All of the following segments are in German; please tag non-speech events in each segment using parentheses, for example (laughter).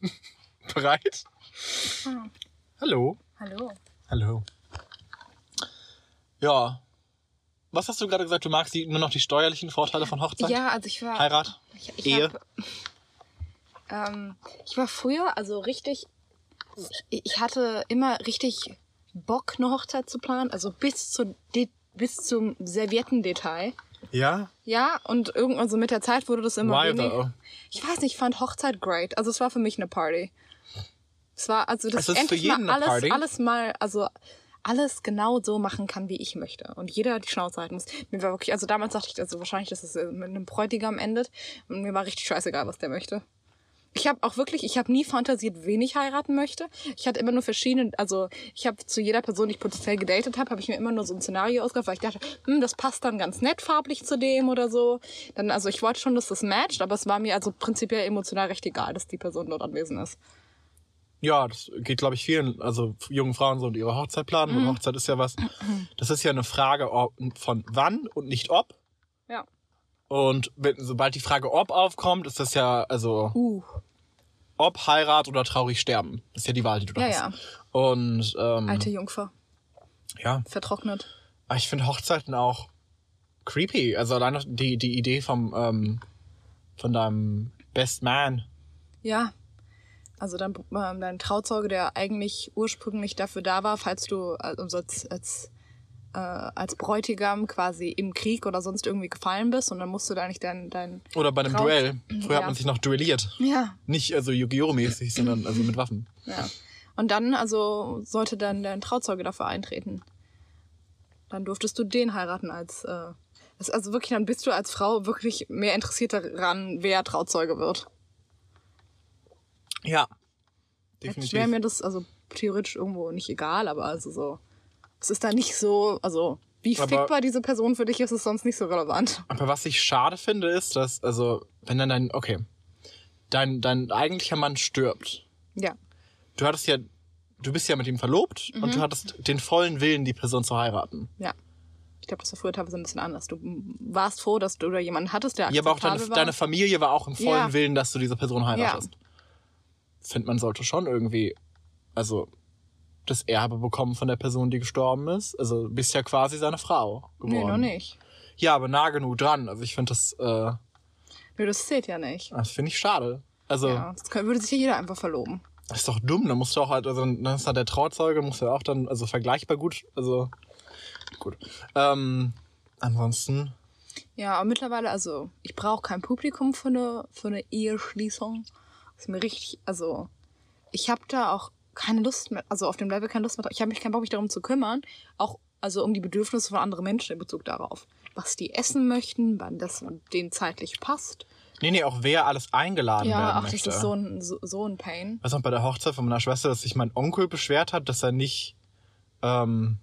(laughs) Bereit? Hm. Hallo. Hallo. Hallo. Ja. Was hast du gerade gesagt? Du magst die, nur noch die steuerlichen Vorteile von Hochzeit? Ja, also ich war. Heirat? Ich, ich Ehe? Hab, ähm, ich war früher also richtig. Ich, hatte immer richtig Bock, eine Hochzeit zu planen, also bis zu bis zum Serviettendetail. Ja? Ja, und irgendwann so mit der Zeit wurde das immer Why weniger. Ich weiß nicht, ich fand Hochzeit great. Also es war für mich eine Party. Es war also das Es ist endlich mal alles Party. alles mal also alles genau so machen kann, wie ich möchte. Und jeder die Schnauze halten muss. Mir war wirklich, also damals dachte ich, also wahrscheinlich, dass es äh, mit einem Bräutigam endet. Und mir war richtig scheißegal, was der möchte. Ich habe auch wirklich, ich habe nie fantasiert, wen ich heiraten möchte. Ich hatte immer nur verschiedene, also ich habe zu jeder Person, die ich potenziell gedatet habe, habe ich mir immer nur so ein Szenario ausgedacht, weil ich dachte, hm, das passt dann ganz nett farblich zu dem oder so. Dann, also ich wollte schon, dass das matcht, aber es war mir also prinzipiell emotional recht egal, dass die Person dort anwesend ist. Ja, das geht, glaube ich, vielen, also jungen Frauen so und ihre Hochzeit planen. Mhm. Und Hochzeit ist ja was, (clears throat) das ist ja eine Frage von wann und nicht ob. Ja. Und wenn, sobald die Frage ob aufkommt, ist das ja, also Uh. Ob Heirat oder traurig sterben. Das ist ja die Wahl, die du da Ja, hast. ja. Und ähm, Alte Jungfer. ja, Vertrocknet. aber ich finde Hochzeiten auch creepy. Also allein noch die, die Idee vom, ähm, von deinem Best Man. Ja. Also dein, ähm, dein Trauzeuge, der eigentlich ursprünglich dafür da war, falls du also als, als, äh, als Bräutigam quasi im Krieg oder sonst irgendwie gefallen bist und dann musst du da nicht dein, dein Oder bei einem Trau- Duell. Früher Ja. hat man sich noch duelliert. ja, Nicht also Yu-Gi-Oh! mäßig, sondern also mit Waffen. ja. Und dann also sollte dann dein Trauzeuge dafür eintreten. Dann durftest du den heiraten als äh, also wirklich dann bist du als Frau wirklich mehr interessiert daran, wer Trauzeuge wird. Ja. Jetzt Definitiv. wäre mir das also theoretisch irgendwo nicht egal, aber also so. Es ist da nicht so, also wie Aber- fickbar diese Person für dich ist, ist sonst nicht so relevant. Aber was ich schade finde, ist, dass, also, wenn dann dein, okay, dein, dein eigentlicher Mann stirbt. Ja. Du hattest ja, du bist ja mit ihm verlobt und Mhm. du hattest den vollen Willen, die Person zu heiraten. Ja. Ich glaube, das war früher teilweise ein bisschen anders. Du warst froh, dass du da jemanden hattest, der Ja, aber auch deine, war. deine Familie war auch im vollen Ja. Willen, dass du diese Person heiratest. Find man sollte schon irgendwie, also, das Erbe bekommen von der Person, die gestorben ist. Also, bist ja quasi seine Frau geworden. Nee, noch nicht. Ja, aber nah genug dran. Also, ich finde das, äh, Nö, das zählt ja nicht. das finde ich schade. Also, Ja, das würde sich ja jeder einfach verloben. Das ist doch dumm, dann musst du auch halt, also dann ist halt der Trauzeuge, muss ja auch dann, also vergleichbar gut, also gut. Ähm, ansonsten, Ja, aber mittlerweile, also, ich brauche kein Publikum für eine, für eine Eheschließung. Das ist mir richtig, also, ich habe da auch keine Lust mehr, also auf dem Level keine Lust mehr. Ich habe mich keinen Bock, mich darum zu kümmern. Auch, also um die Bedürfnisse von anderen Menschen in Bezug darauf. Was die essen möchten, wann das denen zeitlich passt. nee, nee, auch wer alles eingeladen Ja, werden ach, das möchte. ist so ein, so, so ein Pain. Weiß noch bei der Hochzeit von meiner Schwester, dass sich mein Onkel beschwert hat, dass er nicht, ähm,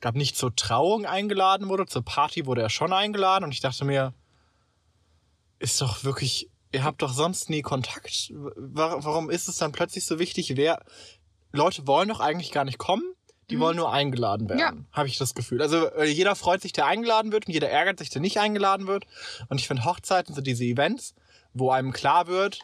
gab nicht zur Trauung eingeladen wurde, zur Party wurde er schon eingeladen und ich dachte mir, ist doch wirklich, ihr habt doch sonst nie Kontakt. Wa- Warum ist es dann plötzlich so wichtig, wer, Leute wollen doch eigentlich gar nicht kommen, die wollen nur eingeladen werden, Ja. habe ich das Gefühl. Also äh, jeder freut sich, der eingeladen wird und jeder ärgert sich, der nicht eingeladen wird. Und ich finde Hochzeiten sind diese Events, wo einem klar wird,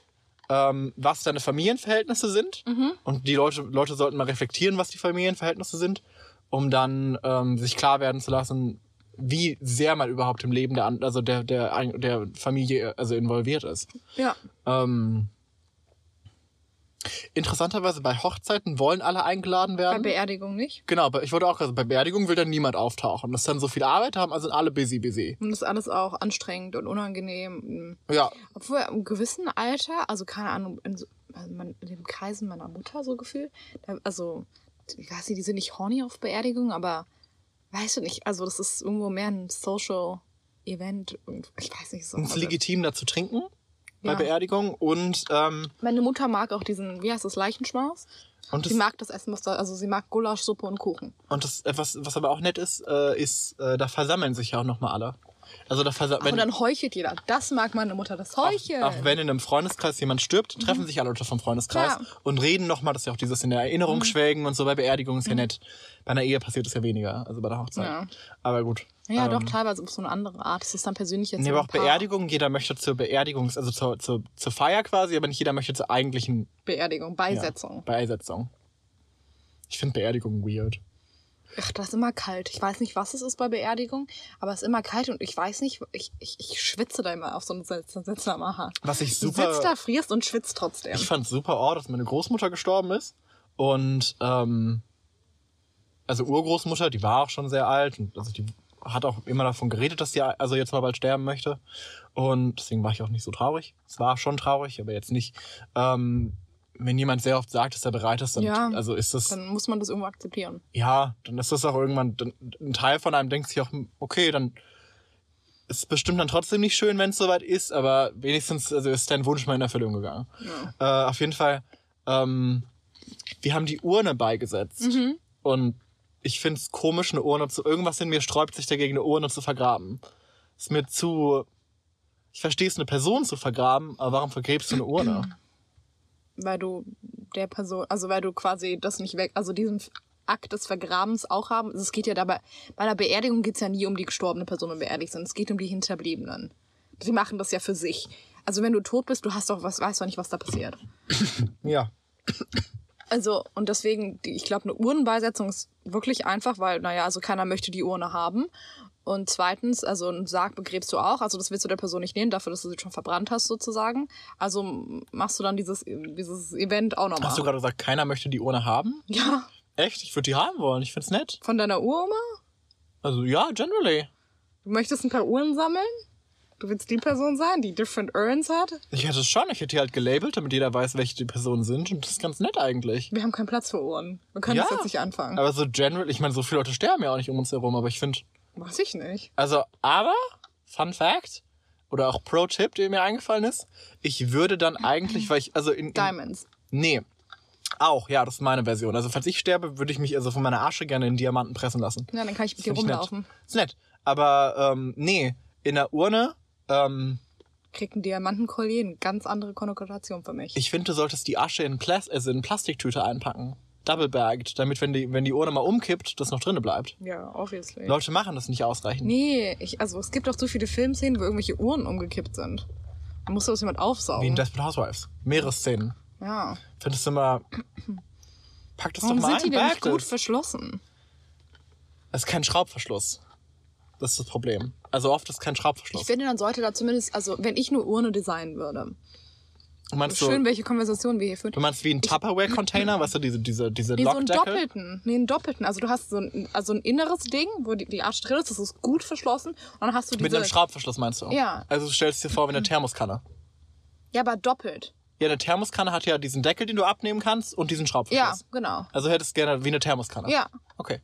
ähm, was deine Familienverhältnisse sind. Und die Leute, Leute sollten mal reflektieren, was die Familienverhältnisse sind, um dann ähm, sich klar werden zu lassen, wie sehr man überhaupt im Leben der, also der, der, der Familie also involviert ist. Ja. Ähm, interessanterweise bei Hochzeiten wollen alle eingeladen Bei werden. Beerdigung nicht. genau, aber ich wollte auch sagen, bei Beerdigung will dann niemand auftauchen. Das ist dann so viel Arbeit haben, also sind alle busy, busy. Und das ist alles auch anstrengend und unangenehm. Ja, Obwohl im gewissen Alter, also keine Ahnung, in, so, also man, in den Kreisen meiner Mutter so gefühlt, also ich weiß nicht, die sind nicht horny auf Beerdigung, aber weißt du nicht, also das ist irgendwo mehr ein Social Event und ich weiß nicht so. es ist Also, legitim, da zu trinken bei Ja. Beerdigung und ähm, meine Mutter mag auch diesen, wie heißt das, Leichenschmaus? und Sie das, mag das Essen, was da, also sie mag Gulaschsuppe und Kuchen. und das etwas, was aber auch nett ist, äh, ist, äh, da versammeln sich ja auch nochmal alle. Also da versa- Und wenn, dann heuchelt jeder. Das mag meine Mutter, das Heucheln. auch wenn in einem Freundeskreis jemand stirbt, treffen sich alle Leute vom Freundeskreis Ja. und reden nochmal, das ist ja auch dieses in der Erinnerung schwelgen und so bei Beerdigungen ist ja nett. Bei einer Ehe passiert es ja weniger, also bei der Hochzeit. Ja. Aber gut. ja, ähm, doch, teilweise auf so eine andere Art. Das ist dann persönlich jetzt Nee, aber auch Beerdigungen, jeder möchte zur Beerdigungs-, also zur, zur, zur Feier quasi, aber nicht jeder möchte zur eigentlichen Beerdigung, ja, Beisetzung. Beisetzung. Ich finde Beerdigungen weird. Ach, das ist immer kalt. Ich weiß nicht, was es ist bei Beerdigung, aber es ist immer kalt und ich weiß nicht, ich, ich, ich schwitze da immer auf so einen Sitz am Aha. Was ich Du super. sitzt da, frierst und schwitzt trotzdem. Ich fand super oh, dass meine Großmutter gestorben ist. Und ähm, also Urgroßmutter, die war auch schon sehr alt und also die hat auch immer davon geredet, dass sie also jetzt mal bald sterben möchte. Und deswegen war ich auch nicht so traurig. Es war schon traurig, aber jetzt nicht. Ähm, wenn jemand sehr oft sagt, dass er bereit ist, dann Ja. also ist das Dann muss man das irgendwo akzeptieren. ja, dann ist das auch irgendwann dann, ein Teil von einem denkt sich auch, okay, dann ist bestimmt dann trotzdem nicht schön, wenn es soweit ist, aber wenigstens also ist dein Wunsch mal in Erfüllung gegangen. Äh, auf jeden Fall, ähm, wir haben die Urne beigesetzt und ich finde es komisch, eine Urne zu. Irgendwas in mir sträubt sich dagegen, eine Urne zu vergraben. Ist mir zu. Ich verstehe es, eine Person zu vergraben, aber warum vergräbst du eine Urne? (clears throat) Weil du der Person, also weil du quasi das nicht weg, also diesen Akt des Vergrabens auch haben. Also Es geht ja dabei, bei einer Beerdigung geht es ja nie um die gestorbene Person, wenn beerdigt sind. Es geht um die Hinterbliebenen. Sie machen das ja für sich. Also wenn du tot bist, du hast doch was, weißt doch nicht, was da passiert. (coughs) Ja. Also, und deswegen, die, ich glaube, eine Urnenbeisetzung ist wirklich einfach, weil, naja, also keiner möchte die Urne haben. Und zweitens, also einen Sarg begräbst du auch. Also das willst du der Person nicht nehmen, dafür, dass du sie schon verbrannt hast, sozusagen. Also machst du dann dieses, dieses Event auch nochmal. Hast du gerade gesagt, keiner möchte die Urne haben? ja, Echt? Ich würde die haben wollen. Ich find's nett. von deiner Uroma? Also ja, generally. Du möchtest ein paar Uhren sammeln? Du willst die Person sein, die different urns hat? Ich hätte es schon. Ich hätte die halt gelabelt, damit jeder weiß, welche die Personen sind. Und das ist ganz nett eigentlich. Wir haben keinen Platz für Uhren. Wir können Ja. das jetzt nicht anfangen. Aber so general, ich meine, so viele Leute sterben ja auch nicht um uns herum, aber ich finde, Weiß ich nicht. also, aber, Fun Fact, oder auch Pro-Tipp, der mir eingefallen ist, ich würde dann eigentlich, weil ich, also in, in Diamonds. Nee. Auch, ja, das ist meine Version. Also, falls ich sterbe, würde ich mich also von meiner Asche gerne in Diamanten pressen lassen. Ja, dann kann ich mit dir rumlaufen. Nett. Ist nett. Aber, ähm, nee, in der Urne, ähm, Kriegt ein Diamantenkollier eine ganz andere Konnotation für mich. ich finde, du solltest die Asche in, Plas also in Plastiktüte einpacken. Double-bagged, damit, wenn die, wenn die Urne mal umkippt, das noch drinnen bleibt. ja, obviously. Leute machen das nicht ausreichend. Nee, ich, also es gibt auch so viele Filmszenen, wo irgendwelche Uhren umgekippt sind. Da muss das jemand aufsaugen. Wie in Desperate Housewives. Mehrere Szenen. ja. Findest du immer. Pack das Warum doch mal sind die ein, denn nicht gut das. verschlossen? Das ist kein Schraubverschluss. Das ist das Problem. Also oft ist kein Schraubverschluss. Ich finde, dann sollte da zumindest, also wenn ich eine Urne designen würde. Meinst so, Schön, welche Konversation wir hier führen. du meinst wie ein Tupperware-Container, weißt du, diese, diese, diese Nee, so einen doppelten. Nee, einen doppelten. Also du hast so ein, also ein inneres Ding, wo die, die Arsch drin ist, das ist gut verschlossen. Und dann hast du diese... Mit einem Schraubverschluss meinst du? Ja. Also du stellst dir vor wie eine Thermoskanne. ja, aber doppelt. Ja, eine Thermoskanne hat ja diesen Deckel, den du abnehmen kannst und diesen Ja, Schraubverschluss. genau. Also hättest du gerne wie eine Thermoskanne. Ja. Okay.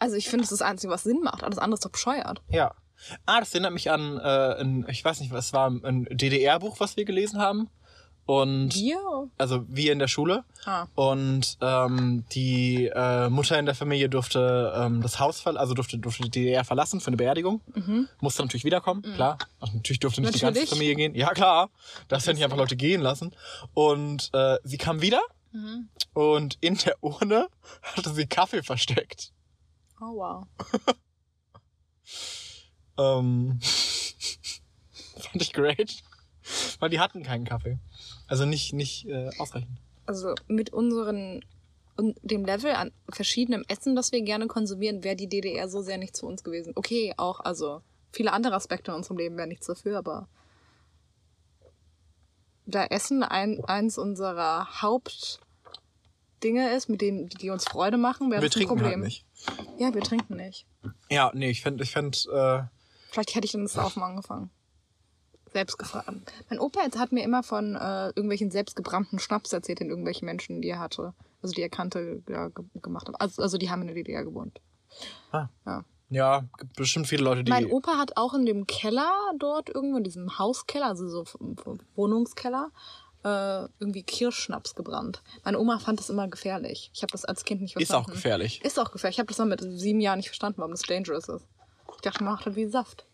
Also ich finde, das ist das Einzige, was Sinn macht. Alles andere ist doch bescheuert. Ja. Ah, das erinnert mich an, äh, ein, ich weiß nicht, was war ein DDR-Buch, was wir gelesen haben. Und Wir? also wir in der Schule. Ah. Und ähm, die äh, Mutter in der Familie durfte ähm, das Haus verlassen, also durfte, durfte die DDR verlassen für eine Beerdigung. Musste natürlich wiederkommen, klar. Also natürlich durfte nicht die ganze Mhm. Natürlich. Familie gehen. Ja, klar. Das ja nicht einfach Leute gehen lassen. Und äh, sie kam wieder Mhm. und in der (laughs) Urne hatte sie Kaffee versteckt. Oh, wow. (laughs) Ähm, (laughs) fand ich great. Weil die hatten keinen Kaffee. Also nicht, nicht äh, ausreichend. Also mit unseren und dem Level an verschiedenem Essen, das wir gerne konsumieren, wäre die DDR so sehr nicht zu uns gewesen. Okay, auch, also viele andere Aspekte in unserem Leben wären nichts dafür, aber da Essen ein, eins unserer Hauptdinge ist, mit denen die uns Freude machen, wäre Wir das ein trinken Problem. halt nicht. Ja, wir trinken nicht. Ja, nee, ich fänd, ich fänd, äh, Vielleicht hätte ich dann das Saufen angefangen. Selbst gefragt. Mein Opa hat mir immer von äh, irgendwelchen selbstgebrannten Schnaps erzählt, den irgendwelche Menschen, die er hatte, also die er kannte, ja, ge gemacht haben. Also, also die haben in der DDR gewohnt. ah, Ja. ja, gibt bestimmt viele Leute, die. Mein Opa hat auch in dem Keller dort irgendwo, in diesem Hauskeller, also so Wohnungskeller, äh, irgendwie Kirschschnaps gebrannt. Meine Oma fand das immer gefährlich. Ich habe das als Kind nicht ist verstanden. auch gefährlich. Ist auch gefährlich. Ich habe das mal mit sieben Jahren nicht verstanden, warum das dangerous ist. Ich dachte, man macht das wie Saft.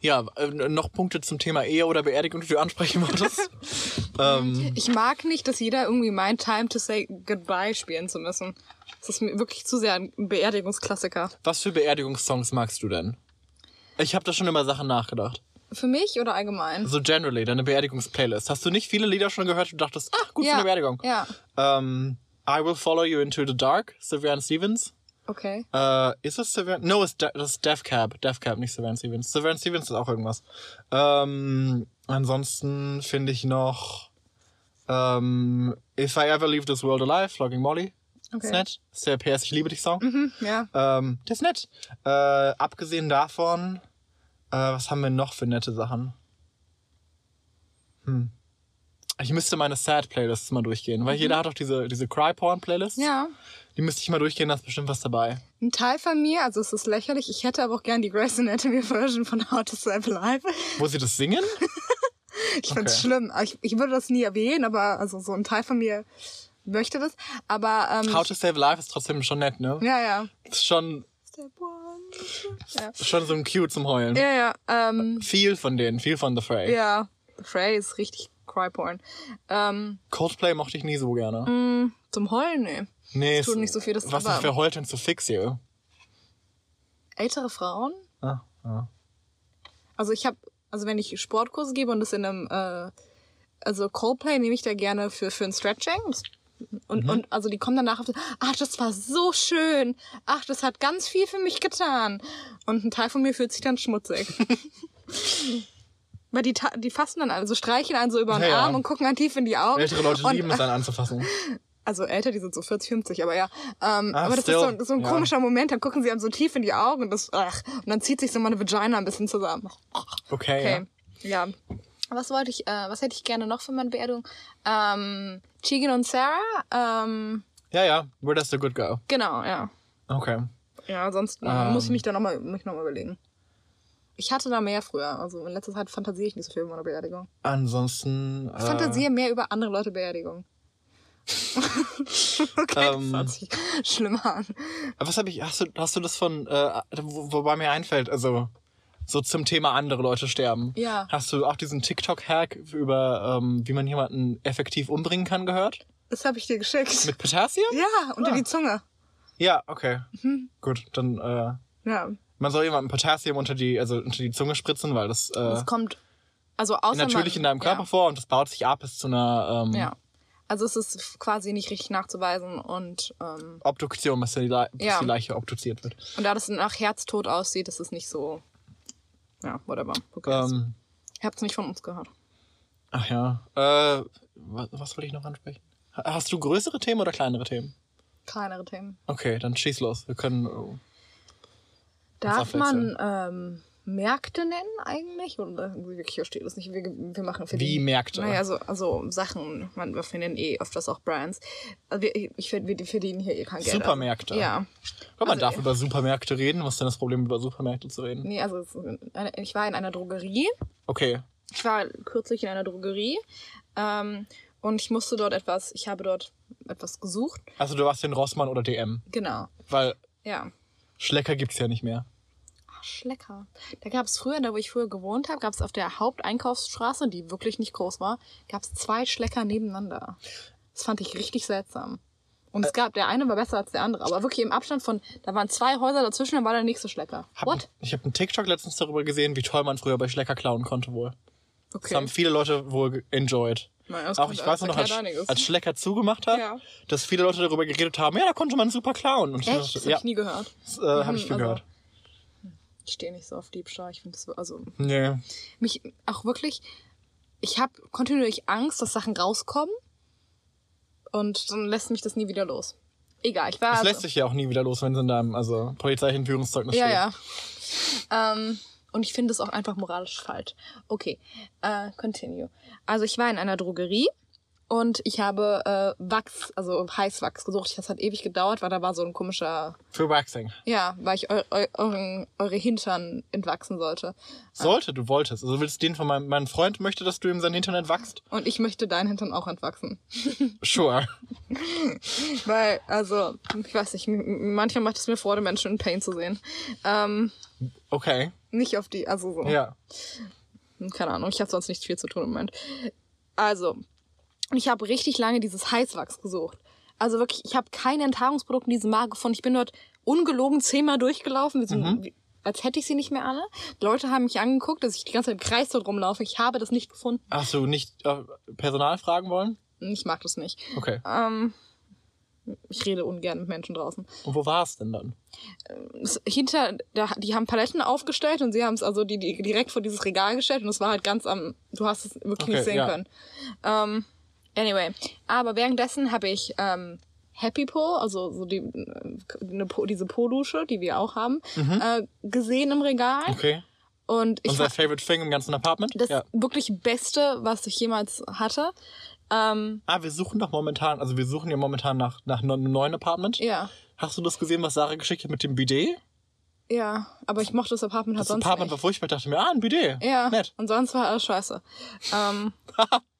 Ja, äh, noch Punkte zum Thema Ehe oder Beerdigung, die du ansprechen wolltest? (laughs) ähm, Ich mag nicht, dass jeder irgendwie meint, Time to Say Goodbye spielen zu müssen. Das ist mir wirklich zu sehr ein Beerdigungsklassiker. was für Beerdigungssongs magst du denn? Ich habe da schon immer Sachen nachgedacht. Für mich oder allgemein? So generally, deine Beerdigungsplaylist. Hast du nicht viele Lieder schon gehört und dachtest, ach, gut für ja. eine Beerdigung? Ja. Ähm, I Will Follow You Into the Dark, Sylvian Stevens. Okay. Äh, ist es Sylvian? No, ist das ist Death Cab. Death Cab, nicht Sylvian Stevens. Sylvian Stevens ist auch irgendwas. Ähm, ansonsten finde ich noch ähm, If I Ever Leave This World Alive, Flogging Molly. Okay. Ist nett. Ist der PS Ich liebe dich Song. Hm, ja. Ähm, der ist nett. Äh, abgesehen davon, äh, was haben wir noch für nette Sachen? Hm. Ich müsste meine Sad-Playlists mal durchgehen, weil jeder hat auch diese, diese Cry-Porn-Playlists. Mhm. Ja. Die müsste ich mal durchgehen, da ist bestimmt was dabei. Ein Teil von mir, also es ist lächerlich, ich hätte aber auch gern die Grey's Anatomy Version von How to Save Life. Wo sie das singen? (laughs) Ich find's Okay. schlimm. Aber Ich, ich würde das nie erwähnen, aber also so ein Teil von mir möchte das. Aber ähm, How to Save Life ist trotzdem schon nett, ne? ja, ja. Ist schon, Step one. Ja, schon so ein Cue zum Heulen. ja. ja ähm, Viel von denen, viel von The Fray. ja. Frey ist richtig Cryporn. Ähm, Coldplay mochte ich nie so gerne. mh, zum Heulen, nee. nee, tut es- nicht so viel, das Was ist für Heult denn zu fix you? Ältere Frauen? Ah, ah. Also ich habe, also wenn ich Sportkurse gebe und das in einem, äh, also Coldplay nehme ich da gerne für für ein Stretching. Und, Mhm. und also die kommen danach auf, ach, das war so schön. Ach, das hat ganz viel für mich getan. Und ein Teil von mir fühlt sich dann schmutzig. (laughs) Weil die, die fassen dann alle, so streicheln einen so über den Ja, ja. Arm und gucken dann tief in die Augen. Ältere Leute und, lieben es dann anzufassen. (laughs) Also älter, die sind so 40, 50, aber ja. Ähm, Ah, aber das still. ist so, so ein Ja. komischer Moment, dann gucken sie einem so tief in die Augen und das, ach, und dann zieht sich so meine Vagina ein bisschen zusammen. Okay, Okay, ja. Was wollte ich, äh, was hätte ich gerne noch für meine Beerdigung? Ähm, Tegan und Sarah, ähm, ja. Ja, ja. Where does the good go? genau, ja. Okay. Ja, sonst äh, Ähm. muss ich mich da nochmal noch mal überlegen. Ich hatte da mehr früher. Also in letzter Zeit fantasiere ich nicht so viel über meine Beerdigung. Ansonsten. Ich Äh, fantasiere mehr über andere Leute Beerdigung. (laughs) okay, Ähm. das hört sich schlimm an. was habe ich? Hast du, hast du das von, äh, wo, wobei mir einfällt, also so zum Thema andere Leute sterben. Ja. Hast du auch diesen TikTok-Hack über, ähm, wie man jemanden effektiv umbringen kann, gehört? Das habe ich dir geschickt. Mit Potassium? ja, unter Ah. die Zunge. Ja, okay. Mhm. Gut, dann, äh, Ja. man soll jemandem Potassium unter die, also unter die Zunge spritzen, weil das, äh, Das kommt, also außer natürlich man, in deinem Körper ja. vor und das baut sich ab bis zu einer ähm, Ja. Also es ist quasi nicht richtig nachzuweisen und, ähm, Obduktion, bis die, Le Ja. die Leiche obduziert wird. und da das nach Herztod aussieht, ist es nicht so. Ja, whatever. Okay. Ähm, Ihr habt es nicht von uns gehört. ach ja. Äh, was, was wollte ich noch ansprechen? Ha- Hast du größere Themen oder kleinere Themen? Kleinere Themen. Okay, dann schieß los. Wir können. oh. Darf man ähm, Märkte nennen eigentlich? Oder wirklich, hier steht das nicht. Wir, wir machen für Wie die, Märkte? Naja, also, also Sachen, man, wir finden eh öfters auch Brands. Also wir, ich finde, wir verdienen hier eh kein Geld. Supermärkte. Ja. Komm, man Also, darf über Supermärkte reden. Was ist denn das Problem, über Supermärkte zu reden? Nee, also es ich war in einer Drogerie. Okay. Ich war kürzlich in einer Drogerie. Ähm, und ich musste dort etwas, ich habe dort etwas gesucht. Also du warst in Rossmann oder DM. Genau. Weil Ja. Schlecker gibt's ja nicht mehr. Schlecker. Da gab es früher, da wo ich früher gewohnt habe, gab es auf der Haupteinkaufsstraße, die wirklich nicht groß war, gab es zwei Schlecker nebeneinander. Das fand ich richtig seltsam. Und es gab, der eine war besser als der andere, aber wirklich im Abstand von, da waren zwei Häuser dazwischen, dann war der nächste Schlecker. Hab, What? Ich habe einen TikTok letztens darüber gesehen, wie toll man früher bei Schlecker klauen konnte wohl. Das Okay. haben viele Leute wohl enjoyed. Naja, das Auch ich weiß das noch, als, als Schlecker zugemacht hat, Ja. dass viele Leute darüber geredet haben, ja, da konnte man super klauen. Und ich Echt? dachte, Das hab ja, ich nie gehört. das äh, habe ich viel also- gehört. Ich stehe nicht so auf Diebstahl. Ich finde das, also, Nee. mich auch wirklich, ich habe kontinuierlich Angst, dass Sachen rauskommen und dann lässt mich das nie wieder los. Egal, ich war Das also, lässt sich ja auch nie wieder los, wenn es in deinem also, polizeilichen Führungszeugnis ja steht. ja. Ähm, und ich finde es auch einfach moralisch falsch. Okay, äh, continue. Also ich war in einer Drogerie Und ich habe äh, Wachs, also Heißwachs gesucht. Das hat ewig gedauert, weil da war so ein komischer, Für Waxing. ja, weil ich eu, eu, euren, eure Hintern entwachsen sollte. Sollte, du wolltest. Also willst du den von meinem, meinem Freund möchte, dass du ihm sein Internet wachst? Und ich möchte deinen Hintern auch entwachsen. (laughs) Sure. Weil, also, ich weiß nicht, manchmal macht es mir Freude, Menschen in Pain zu sehen. Ähm, Okay. nicht auf die, also so. Ja. Keine Ahnung, ich habe sonst nicht viel zu tun im Moment. Also, ich habe richtig lange dieses Heißwachs gesucht. Also wirklich, ich habe kein Enthaarungsprodukt in diesem Markt gefunden. Ich bin dort ungelogen zehnmal durchgelaufen, so, wie, als hätte ich sie nicht mehr alle. Leute haben mich angeguckt, dass ich die ganze Zeit im Kreis dort rumlaufe. Ich habe das nicht gefunden. Hast du nicht äh, Personal fragen wollen? Ich mag das nicht. Okay. Ähm, ich rede ungern mit Menschen draußen. Und wo war es denn dann? hinter, da, die haben Paletten aufgestellt und sie haben es also die, die direkt vor dieses Regal gestellt und es war halt ganz am, du hast es wirklich Okay, nicht sehen ja. können. Ähm, anyway, aber währenddessen habe ich ähm, Happy Po, also so die, äh, eine po, diese Po-Dusche, die wir auch haben, äh, gesehen im Regal. Mhm. Okay. Und ich Unser favorite thing im ganzen Apartment? das ja. wirklich Beste, was ich jemals hatte. Ähm, Ah, wir suchen doch momentan, also wir suchen ja momentan nach, nach einem neuen Apartment. ja, Hast du das gesehen, was Sarah geschickt hat mit dem Bidet? ja, aber ich mochte das Apartment halt Das sonst Apartment nicht. war furchtbar. Ich dachte mir, ah, ein Bidet. Ja, Nett. und sonst war alles scheiße. Ähm, (laughs)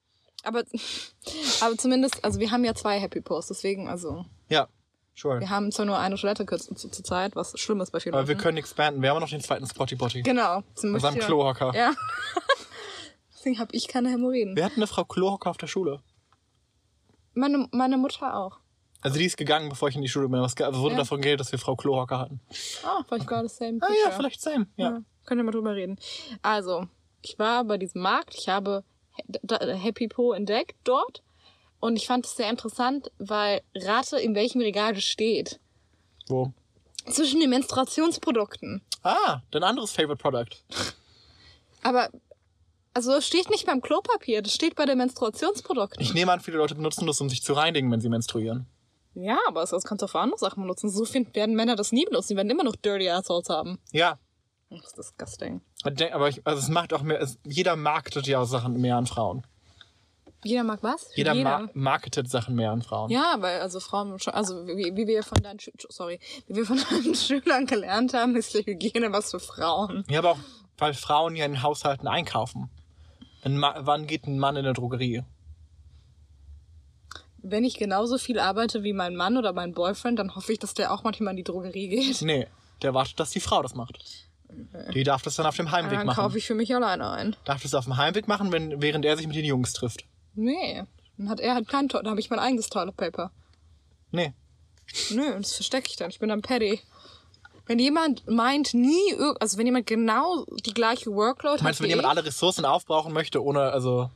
aber, (laughs) aber zumindest, also wir haben ja zwei Happy Posts, deswegen, also Ja, sure. wir haben zwar nur eine Toilette zur zur Zeit, was schlimm ist bei vielen Aber wir Leuten. können expanden. Wir haben noch den zweiten Spotty Potty. Genau. Zum Mit seinem Beispiel- Klohocker. Ja. (laughs) deswegen habe ich keine Hämorrhoiden. Wir hatten eine Frau Klohocker auf der Schule. Meine, meine Mutter auch. Also die ist gegangen, bevor ich in die Schule bin. Es wurde Ja. davon geredet, dass wir Frau Klohocker hatten. Ah, vielleicht gerade same Ah ja, vielleicht same. Ja. Ja, können wir mal drüber reden. Also, ich war bei diesem Markt, ich habe Happy Po entdeckt dort und ich fand es sehr interessant, weil rate, in welchem Regal das steht. Wo? Zwischen den Menstruationsprodukten. Ah, dein anderes Favorite Product. (laughs) Aber, also es steht nicht beim Klopapier, das steht bei den Menstruationsprodukten. Ich nehme an, viele Leute benutzen das, um sich zu reinigen, wenn sie menstruieren. Ja, aber das kannst du auch für andere Sachen benutzen. So werden Männer das nie benutzen, die werden immer noch Dirty Assholes haben. Ja. Das ist disgusting. Aber ich, also es macht auch mehr, es, jeder marketet ja auch Sachen mehr an Frauen. Jeder mag was? Jeder, Ma marketet Sachen mehr an Frauen. Ja, weil also Frauen schon, also wie, wie wir von deinen Schü sorry, wie wir von (laughs) deinen Schülern gelernt haben, ist die Hygiene was für Frauen. Ja, aber auch, weil Frauen ja in Haushalten einkaufen. Wann geht ein Mann in eine Drogerie? Wenn ich genauso viel arbeite wie mein Mann oder mein Boyfriend, dann hoffe ich, dass der auch manchmal in die Drogerie geht. Nee, der wartet, dass die Frau das macht. Die darf das dann auf dem Heimweg Dann machen. kaufe ich für mich alleine ein. Darf das auf dem Heimweg machen, wenn, während er sich mit den Jungs trifft. Nee, dann hat er halt kein Toilet, dann habe ich mein eigenes Toilet Paper. Nee. Nö, das verstecke ich dann. Ich bin dann Paddy. Wenn jemand meint, nie, also wenn jemand genau die gleiche Workload Meinst du, hat wenn wie jemand ich, alle Ressourcen aufbrauchen möchte, ohne also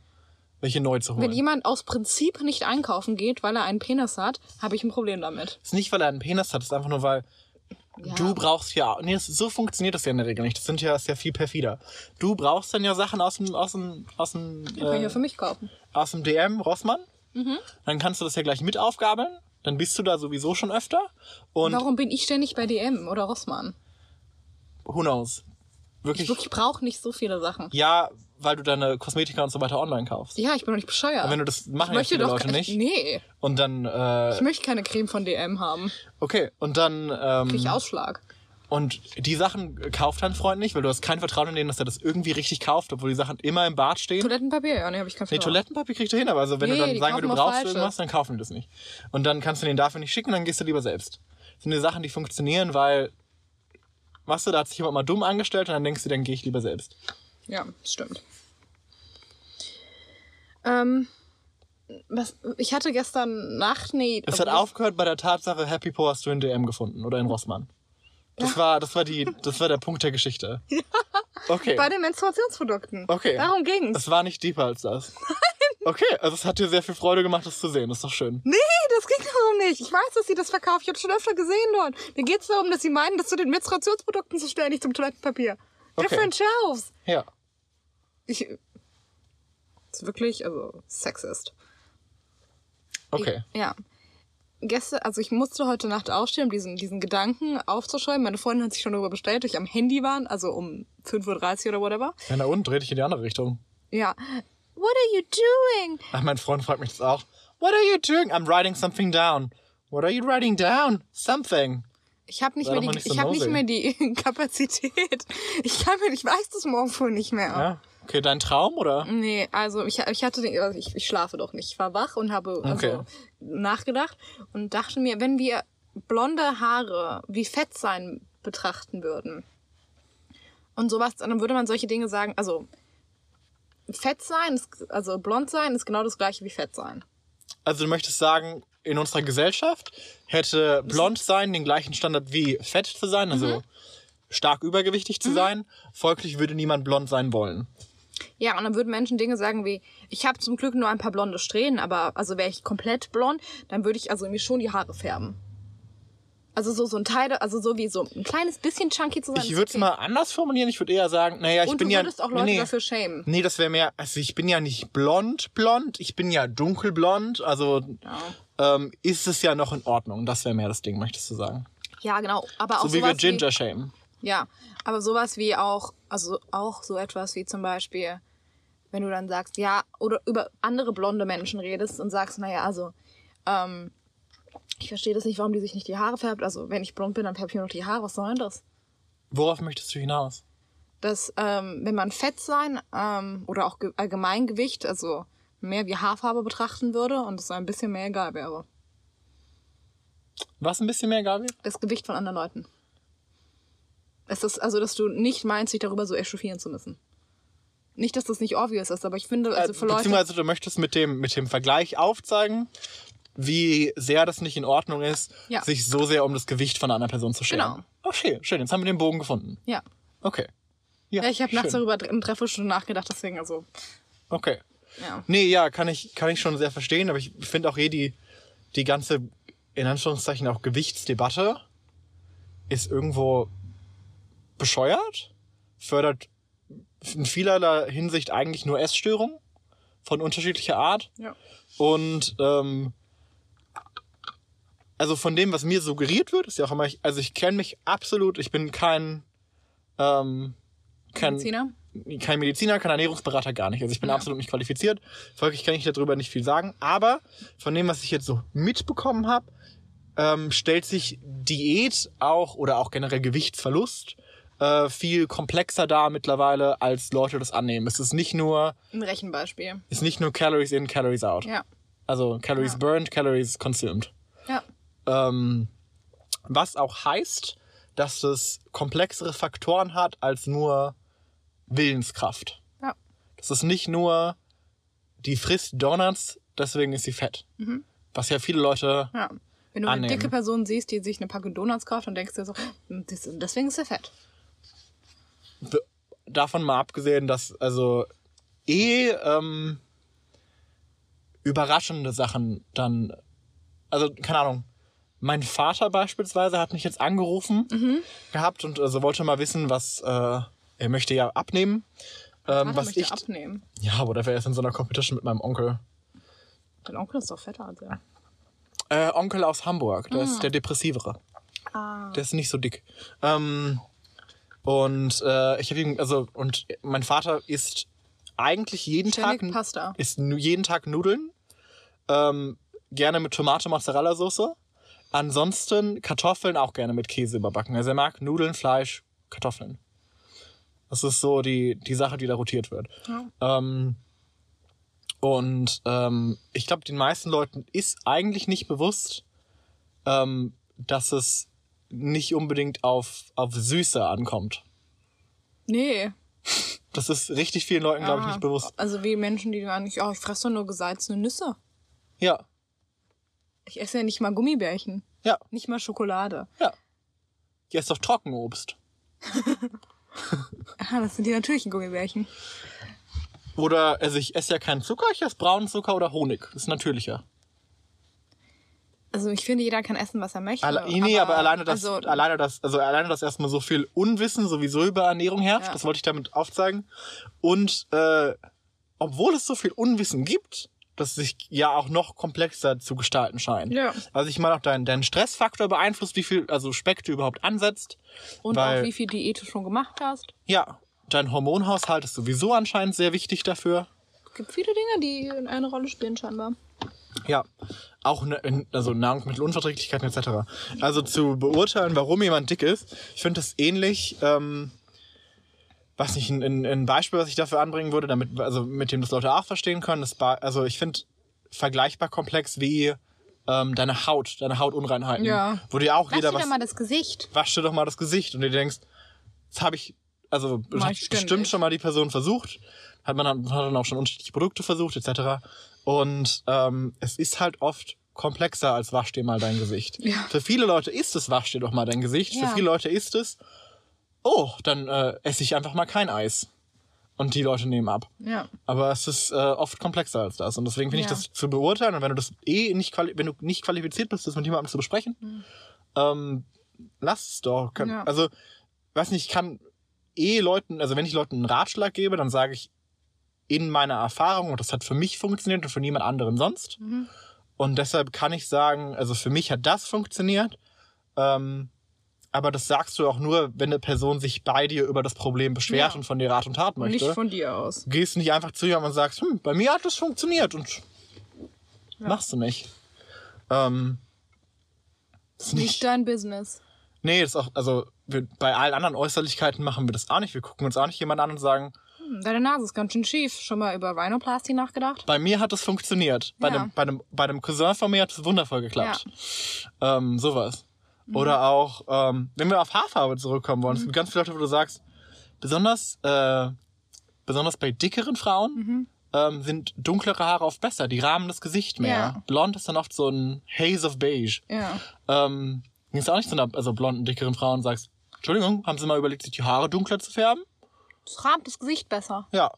welche neu zu wenn holen? jemand aus Prinzip nicht einkaufen geht, weil er einen Penis hat, habe ich ein Problem damit. ist nicht, weil er einen Penis hat, ist einfach nur, weil Ja. du brauchst ja. Nee, so funktioniert das ja in der Regel nicht. Das sind ja, das ist ja viel perfider. Du brauchst dann ja Sachen aus dem, aus dem, aus dem, Kann ich ja äh, für mich kaufen. aus dem DM Rossmann. Mhm. Dann kannst du das ja gleich mit aufgabeln. Dann bist du da sowieso schon öfter. Und Warum bin ich ständig bei DM oder Rossmann? who knows? Wirklich, Ich wirklich brauche nicht so viele Sachen. Ja, weil du deine Kosmetika und so weiter online kaufst. Ja, ich bin doch nicht bescheuert. Wenn du das machen ich ja möchte viele doch Leute nicht. Nee, Und dann, äh, ich möchte keine Creme von DM haben. okay, und dann, ähm, Krieg ich Ausschlag. und die Sachen kauft dein Freund nicht, weil du hast kein Vertrauen in den, dass er das irgendwie richtig kauft, obwohl die Sachen immer im Bad stehen. Toilettenpapier, ja, nee, habe ich kein Nee, Vertrauen. Toilettenpapier kriegt er hin, aber also wenn Nee, du dann die sagen wir, du kaufen auch brauchst falsche. irgendwas, dann kaufen die das nicht. Und dann kannst du den dafür nicht schicken, dann gehst du lieber selbst. Das sind die Sachen, die funktionieren, weil, weißt du, da hat sich jemand mal dumm angestellt und dann denkst du, dann gehe ich lieber selbst. Ja, stimmt. Ähm, was, ich hatte gestern Nacht, nee. Es hat aufgehört bei der Tatsache, Happy Po hast du in DM gefunden oder in Rossmann. Das war, das war die, das war der Punkt der Geschichte. (laughs) Okay. Bei den Menstruationsprodukten. Okay. Darum ging's. Es war nicht deeper als das. (laughs) Okay, also es hat dir sehr viel Freude gemacht, das zu sehen. Das ist doch schön. Nee, das ging darum nicht. Ich weiß, dass sie das verkaufen. Ich habe schon öfter gesehen dort. Mir geht's darum, dass sie meinen, das zu den Menstruationsprodukten zu stellen, nicht zum Toilettenpapier. Okay. Different shelves. Ja. Ich. Ist wirklich, also, sexist. Okay. Ja. Gestern, also ich musste heute Nacht aufstehen, um diesen, diesen Gedanken aufzuschreiben. Meine Freundin hat sich schon darüber bestellt, dass ich am Handy waren, also um 5.30 Uhr oder whatever. Ja, na und, dreh dich in die andere Richtung. Ja. what are you doing? Ach, mein Freund fragt mich das auch. What are you doing? I'm writing something down. What are you writing down? Something. Ich habe nicht, mehr die, nicht so ich hab nicht mehr die (laughs) Kapazität. Ich kann mir, ich weiß das morgen früh nicht mehr. Ja. Okay, dein Traum oder? Nee, also ich, ich hatte den, also ich, ich schlafe doch nicht. Ich war wach und habe also Okay. nachgedacht und dachte mir, wenn wir blonde Haare wie fett sein betrachten würden und sowas, dann würde man solche Dinge sagen, also fett sein, ist, also blond sein ist genau das gleiche wie fett sein. Also du möchtest sagen, in unserer Gesellschaft hätte blond sein den gleichen Standard wie fett zu sein, also Mhm. stark übergewichtig zu sein. Folglich würde niemand blond sein wollen. Ja, und dann würden Menschen Dinge sagen wie, ich habe zum Glück nur ein paar blonde Strähnen, aber also wäre ich komplett blond, dann würde ich also mir schon die Haare färben. Also so, so ein Teil, also so wie so ein kleines bisschen chunky zu sein. Ich würde es okay. mal anders formulieren. Ich würde eher sagen, naja, ich Und bin du ja. würdest auch Leute nee, dafür schämen. Nee, das wäre mehr, also ich bin ja nicht blond, blond, ich bin ja dunkelblond, also ähm, ist es ja noch in Ordnung. Das wäre mehr das Ding, möchtest du sagen. Ja, genau. Aber auch So wie wir Ginger shamen. Ja, aber sowas wie auch, also auch so etwas wie zum Beispiel, wenn du dann sagst, ja, oder über andere blonde Menschen redest und sagst, naja, also, ähm, ich verstehe das nicht, warum die sich nicht die Haare färbt. Also, wenn ich blond bin, dann färbe ich mir noch die Haare. Was soll denn das? Worauf möchtest du hinaus? Dass, ähm, wenn man Fett sein ähm, oder auch Ge Allgemeingewicht, also mehr wie Haarfarbe betrachten würde und es ein bisschen mehr egal wäre. Was ein bisschen mehr, Gabi? Das Gewicht von anderen Leuten. Es ist also, dass du nicht meinst, dich darüber so echauffieren zu müssen. Nicht, dass das nicht obvious ist, aber ich finde, also für äh, Leute. beziehungsweise du möchtest mit dem, mit dem Vergleich aufzeigen, wie sehr das nicht in Ordnung ist, Ja. sich so sehr um das Gewicht von einer Person zu scheren. Genau. Okay, schön. Jetzt haben wir den Bogen gefunden. Ja. Okay. Ja, ich habe nachts darüber eine Dreiviertelstunde nachgedacht, deswegen also. Okay. Ja. Nee, ja, kann ich, kann ich schon sehr verstehen, aber ich finde auch eh die, die ganze, in Anführungszeichen auch Gewichtsdebatte ist irgendwo bescheuert, fördert in vielerlei Hinsicht eigentlich nur Essstörungen von unterschiedlicher Art Ja. und ähm, also von dem, was mir suggeriert wird, ist ja auch immer, also ich kenne mich absolut, ich bin kein, ähm, kein, Mediziner? kein Mediziner, kein Ernährungsberater, gar nicht. Also ich bin Ja. absolut nicht qualifiziert. Folglich kann ich darüber nicht viel sagen. Aber von dem, was ich jetzt so mitbekommen habe, ähm, stellt sich Diät auch oder auch generell Gewichtsverlust äh, viel komplexer dar mittlerweile, als Leute das annehmen. Es ist nicht nur, Ein Rechenbeispiel. ist nicht nur Calories in, Calories out. Ja. Also Calories Ja. burned, Calories consumed. Ja. Ähm, was auch heißt, dass es komplexere Faktoren hat als nur Willenskraft. Ja. Das ist nicht nur, die frisst Donuts, deswegen ist sie fett. Mhm. Was ja viele Leute. Ja. Wenn du eine Annehmen. dicke Person siehst, die sich eine Packung Donuts kauft, dann denkst du dir so, "Hm, das- deswegen ist er fett. Davon mal abgesehen, dass also eh ähm, überraschende Sachen dann. Also, keine Ahnung. Mein Vater beispielsweise hat mich jetzt angerufen Mhm. gehabt und also wollte mal wissen, was äh, er möchte ja abnehmen. Ähm, Vater was möchte ich. abnehmen. Ja, oder er ist in so einer Competition mit meinem Onkel. Dein Onkel ist doch fetter als er. Äh, Onkel aus Hamburg, der ist der Depressivere. Ah. Der ist nicht so dick. Ähm, und äh, ich habe ihm, also, und mein Vater isst eigentlich jeden Ständig Tag Pasta. isst jeden Tag Nudeln. Ähm, gerne mit Tomate, Mozzarella Soße. Ansonsten Kartoffeln auch gerne mit Käse überbacken. Also er mag Nudeln, Fleisch, Kartoffeln. Das ist so die, die Sache, die da rotiert wird. Ja. Ähm, und ähm, ich glaube, den meisten Leuten ist eigentlich nicht bewusst, ähm, dass es nicht unbedingt auf, auf Süße ankommt. Nee. Das ist richtig vielen Leuten, glaube ich, Ah, nicht bewusst. Also wie Menschen, die nicht, oh, ich fresse doch nur gesalzene Nüsse. Ja, Ich esse ja nicht mal Gummibärchen. ja, Nicht mal Schokolade. ja. Hier ist doch Trockenobst. (laughs) Ah, das sind die natürlichen Gummibärchen. Oder, also ich esse ja keinen Zucker, ich esse braunen Zucker oder Honig. Das ist natürlicher. Also ich finde, jeder kann essen, was er möchte. Alle, nee, aber, alleine das, Also, alleine das, also alleine das erstmal so viel Unwissen sowieso über Ernährung herrscht, Ja. das wollte ich damit aufzeigen. Und äh, obwohl es so viel Unwissen gibt, das sich ja auch noch komplexer zu gestalten scheint. Ja. Also ich meine auch dein, dein Stressfaktor beeinflusst, wie viel also Speck du überhaupt ansetzt. und weil- auch wie viel Diät du schon gemacht hast. Ja, dein Hormonhaushalt ist sowieso anscheinend sehr wichtig dafür. gibt viele Dinge, die eine Rolle spielen scheinbar. Ja, auch ne, also Nahrungsmittelunverträglichkeiten etc. Also zu beurteilen, warum jemand dick ist, ich finde das ähnlich, ähm, was nicht, ein, ein Beispiel, was ich dafür anbringen würde, damit, also mit dem das Leute auch verstehen können, das, also ich finde vergleichbar komplex wie ähm, deine Haut, deine Hautunreinheiten. Ja. Wo dir auch Lass jeder dir was, doch mal das Gesicht. wasch dir doch mal das Gesicht und du denkst, das habe ich, also bestimmt schon mal die Person versucht, hat man dann, hat dann auch schon unterschiedliche Produkte versucht etc. Und ähm, es ist halt oft komplexer als wasch dir mal dein Gesicht. Ja. Für viele Leute ist es wasch dir doch mal dein Gesicht. Ja. Für viele Leute ist es, oh, dann äh, esse ich einfach mal kein Eis. Und die Leute nehmen ab. Ja. Aber es ist äh, oft komplexer als das. Und deswegen finde ich das zu beurteilen. Und wenn du das eh nicht, wenn du nicht qualifiziert bist, das mit jemandem zu besprechen, ähm, lass es doch. Kann, Mhm. Also, weiß nicht, ich kann eh Leuten, also wenn ich Leuten einen Ratschlag gebe, dann sage ich in meiner Erfahrung, und das hat für mich funktioniert und für niemand anderen sonst. Mhm. Und deshalb kann ich sagen, also für mich hat das funktioniert. Ähm, aber das sagst du auch nur, wenn eine Person sich bei dir über das Problem beschwert Ja. und von dir Rat und Tat möchte Nicht von dir aus. Du gehst nicht einfach zu jemandem und sagst, hm, bei mir hat das funktioniert und machst du nicht. Ähm, ist Nicht nicht. dein Business. Nee, das ist auch, also wir, bei allen anderen Äußerlichkeiten machen wir das auch nicht. Wir gucken uns auch nicht jemand an und sagen, Deine Nase ist ganz schön schief. Schon mal über Rhinoplasty nachgedacht? bei mir hat das funktioniert. Bei, Ja. dem, bei, dem, bei dem Cousin von mir hat es wundervoll geklappt. Ähm, sowas. Oder auch, ähm, wenn wir auf Haarfarbe zurückkommen wollen, es gibt ganz viele Leute, wo du sagst, besonders, äh, besonders bei dickeren Frauen ähm, sind dunklere Haare oft besser. Die rahmen das Gesicht mehr. Ja. Blond ist dann oft so ein Haze of Beige. Ja. Ähm, du auch nicht zu einer also blonden, dickeren Frau und sagst, Entschuldigung, haben Sie mal überlegt, sich die Haare dunkler zu färben? Das rahmt das Gesicht besser. Ja.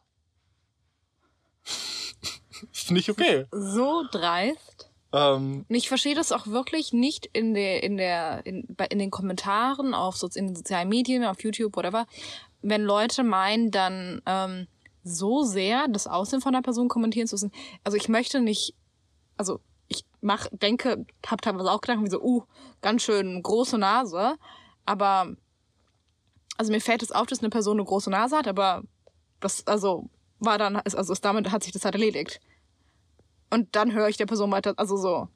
ist nicht okay. So dreist. Ähm, Und ich verstehe das auch wirklich nicht in der, in der, in, in den Kommentaren auf so, in den sozialen Medien, auf YouTube, whatever, wenn Leute meinen, dann ähm, so sehr das Aussehen von einer Person kommentieren zu müssen. Also ich möchte nicht, also ich mach, denke, hab teilweise auch gedacht, wie so, uh, ganz schön große Nase, aber also mir fällt es auf, dass eine Person eine große Nase hat, aber das, also war dann, also ist damit hat sich das halt erledigt. Und dann höre ich der Person weiter, also so.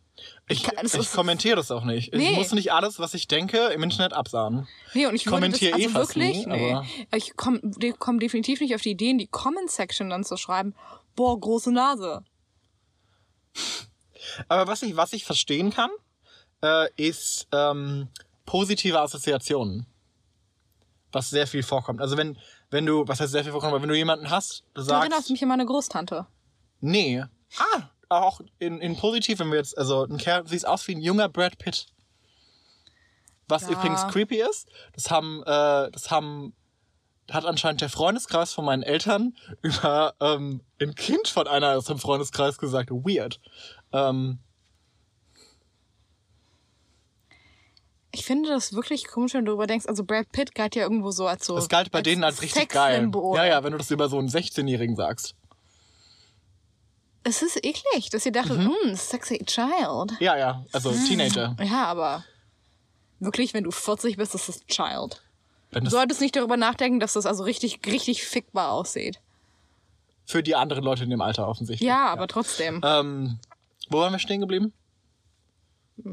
ich kann- ich ist- kommentiere das auch nicht. Nee. Ich muss nicht alles, was ich denke, im Internet absahnen. Nee, und ich würde das kommentiere also eh wirklich, nie, nee. Ich komme komm definitiv nicht auf die Idee, in die Comment-Section dann zu schreiben, boah, große Nase. Aber was ich, was ich verstehen kann, äh, ist ähm, positive Assoziationen. Was sehr viel vorkommt. Also wenn, wenn du, was heißt sehr viel vorkommt, aber wenn du jemanden hast, du Du erinnerst sagst, mich an meine Großtante. nee, ah, auch in, in positiv, wenn wir jetzt, also ein Kerl, siehst aus wie ein junger Brad Pitt. Was Ja. übrigens creepy ist, das haben, äh, das haben, hat anscheinend der Freundeskreis von meinen Eltern (laughs) über ähm, ein Kind von einer aus dem Freundeskreis gesagt. Weird. Ähm, Ich finde das wirklich komisch, wenn du darüber denkst. Also Brad Pitt galt ja irgendwo so als so. Das galt bei denen als richtig geil. Ja, ja, wenn du das über so einen 16-Jährigen sagst. Es ist eklig, dass ihr dachtet, hm, sexy child. Ja, ja, also Teenager. Ja, aber wirklich, wenn du 40 bist, ist das Child. Wenn Du solltest nicht darüber nachdenken, dass das also richtig, richtig fickbar aussieht. für die anderen Leute in dem Alter offensichtlich. Ja, aber trotzdem. Ähm, wo waren wir stehen geblieben?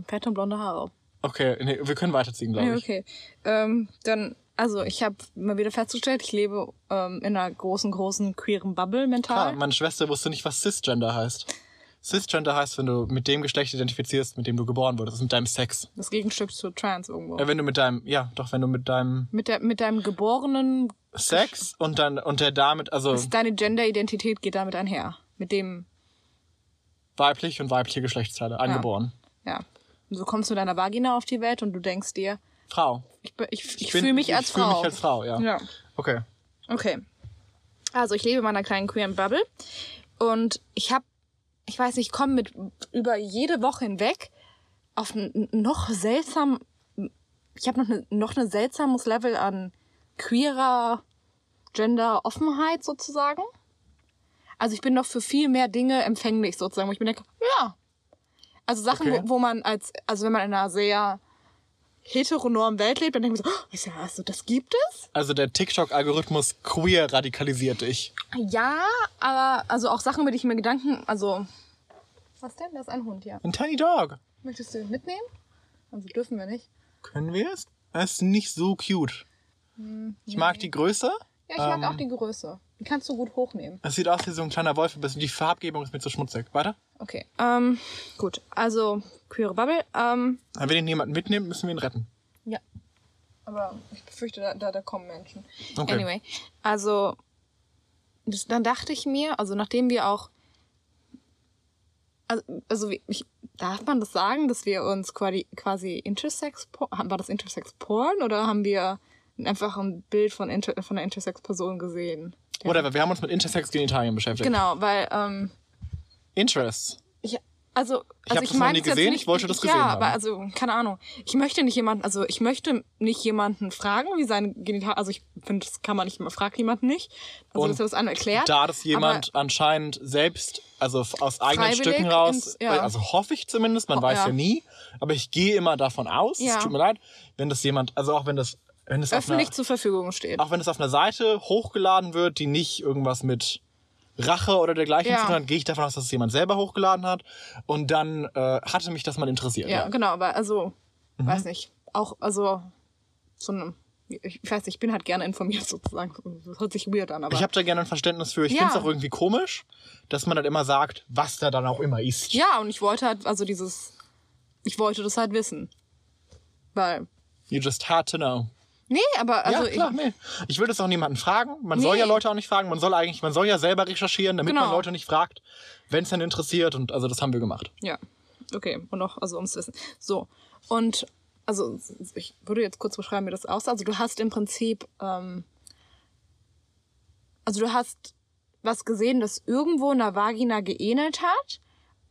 Fette und blonde Haare. Okay, nee, wir können weiterziehen, glaube Ja, ich. okay. Ähm, dann, also ich habe mal wieder festgestellt, ich lebe ähm, in einer großen, großen queeren Bubble mental. Klar, meine Schwester wusste nicht, was Cisgender heißt. Cisgender heißt, wenn du mit dem Geschlecht identifizierst, mit dem du geboren wurdest, mit deinem Sex. Das Gegenstück zu Trans irgendwo. Äh, wenn du mit deinem, ja, doch, wenn du mit deinem mit, der, mit deinem geborenen, Sex und dann und der damit, also deine Genderidentität geht damit einher. Mit dem, weiblich und weibliche Geschlechtsteile, angeboren. ja. Und so kommst du mit deiner Vagina auf die Welt und du denkst dir, Frau. ich, ich, ich, bin- fühle mich als ich fühle Frau. mich als Frau, ja. Ja. Okay. Okay. Also ich lebe in meiner kleinen queeren Bubble und ich habe, ich weiß nicht, ich komme mit über jede Woche hinweg auf ein noch seltsam, ich habe noch eine noch eine seltsames Level an queerer Gender-Offenheit sozusagen. Also ich bin noch für viel mehr Dinge empfänglich sozusagen, wo ich mir denke, ja. Also Sachen, Okay. wo, wo man als, also wenn man in einer sehr heteronormen Welt lebt, dann denke ich mir so, oh, ist ja, also das gibt es? Also der TikTok-Algorithmus queer radikalisiert dich. Ja, aber also auch Sachen, über die ich mir Gedanken, also was denn? Da ist ein Hund, ja. Ein Tiny Dog. Möchtest du ihn mitnehmen? Also dürfen wir nicht. Können wir es? Er ist nicht so cute. Ich mag die Größe. Ja, ich mag Ähm. auch die Größe. Die kannst du gut hochnehmen. Es sieht aus wie so ein kleiner Wolf ein bisschen. Die Farbgebung ist mir zu schmutzig. Weiter? Okay. Ähm, gut. Also, queere Bubble. Ähm, Wenn wir den jemanden mitnehmen, müssen wir ihn retten. ja. Aber ich befürchte, da, da, da kommen Menschen. Okay. Anyway, also das, dann dachte ich mir, also nachdem wir auch, also, also ich, darf man das sagen, dass wir uns quasi, quasi Intersex, war das Intersex Porn oder haben wir einfach ein Bild von, Inter, von einer Intersex-Person gesehen? Ja. Whatever, wir haben uns mit Intersex-Genitalien beschäftigt. Genau, weil ähm, Interests. ich, also, Ich also hab das noch nie gesehen, nicht, ich wollte das ja, gesehen haben. aber also keine Ahnung. Ich möchte nicht jemanden, also ich möchte nicht jemanden fragen, wie sein Genital, also ich finde, das kann man nicht, man fragt jemanden nicht. Also Und dass er das einer erklärt. Da das jemand anscheinend selbst, also aus eigenen Stücken raus, ins- ja. also hoffe ich zumindest, man Ho- weiß ja. ja. nie, aber ich gehe immer davon aus, Ja. es tut mir leid, wenn das jemand, also auch wenn das, wenn es auf einer, öffentlich zur Verfügung steht. auch wenn es auf einer Seite hochgeladen wird, die nicht irgendwas mit Rache oder dergleichen Ja. zu tun hat, gehe ich davon aus, dass es jemand selber hochgeladen hat und dann äh, hatte mich das mal interessiert. ja, Ja. genau, aber also, Mhm. weiß nicht. Auch, also, so eine, ich weiß nicht, ich bin halt gerne informiert (laughs) sozusagen. Das hört sich weird an, aber. Ich habe da gerne ein Verständnis für. Ich Ja. finde es auch irgendwie komisch, dass man dann immer sagt, was da dann auch immer ist. ja, und ich wollte halt, also dieses, ich wollte das halt wissen. Weil, You just had to know. Nee, aber also ja, klar, ich, nee. Ich will das auch niemanden fragen. Man soll Nee. ja Leute auch nicht fragen. Man soll eigentlich, man soll ja selber recherchieren, damit Genau. man Leute nicht fragt, wenn es dann interessiert. Und also das haben wir gemacht. Ja, okay. Und noch, also ums Wissen. So. Und also ich würde jetzt kurz beschreiben, wie das aussah. Also du hast im Prinzip, ähm, also du hast was gesehen, das irgendwo in der Vagina geähnelt hat.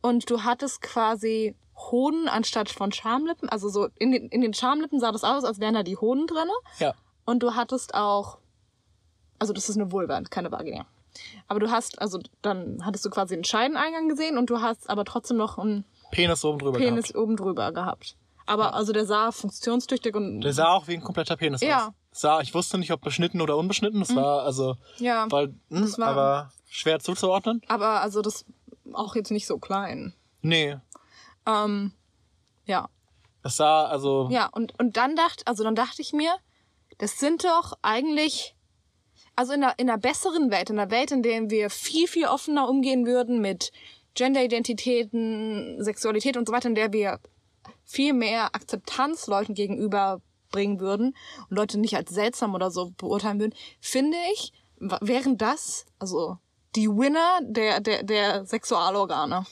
Und du hattest quasi Hoden anstatt von Schamlippen. Also so in den, in den Schamlippen sah das aus, als wären da die Hoden drinne. Ja. Und du hattest auch, also das ist eine Vulva, keine Vagina. Aber du hast, also dann hattest du quasi einen Scheideneingang gesehen und du hast aber trotzdem noch einen Penis oben drüber Penis gehabt. oben drüber gehabt. Aber also der sah funktionstüchtig und Der sah auch wie ein kompletter Penis Ja. aus. Sah, ich wusste nicht, ob beschnitten oder unbeschnitten. Das war also, ja, weil, hm, Das war- aber schwer zuzuordnen. aber also das auch jetzt nicht so klein. Nee. Ähm, ja, Das sah also, ja und und dann dachte, also dann dachte ich mir, das sind doch eigentlich also in einer, in einer besseren Welt, in einer Welt, in der wir viel, viel offener umgehen würden mit Genderidentitäten, Sexualität und so weiter, in der wir viel mehr Akzeptanz Leuten gegenüber bringen würden und Leute nicht als seltsam oder so beurteilen würden, finde ich, wären das, also die Winner der, der, der Sexualorgane.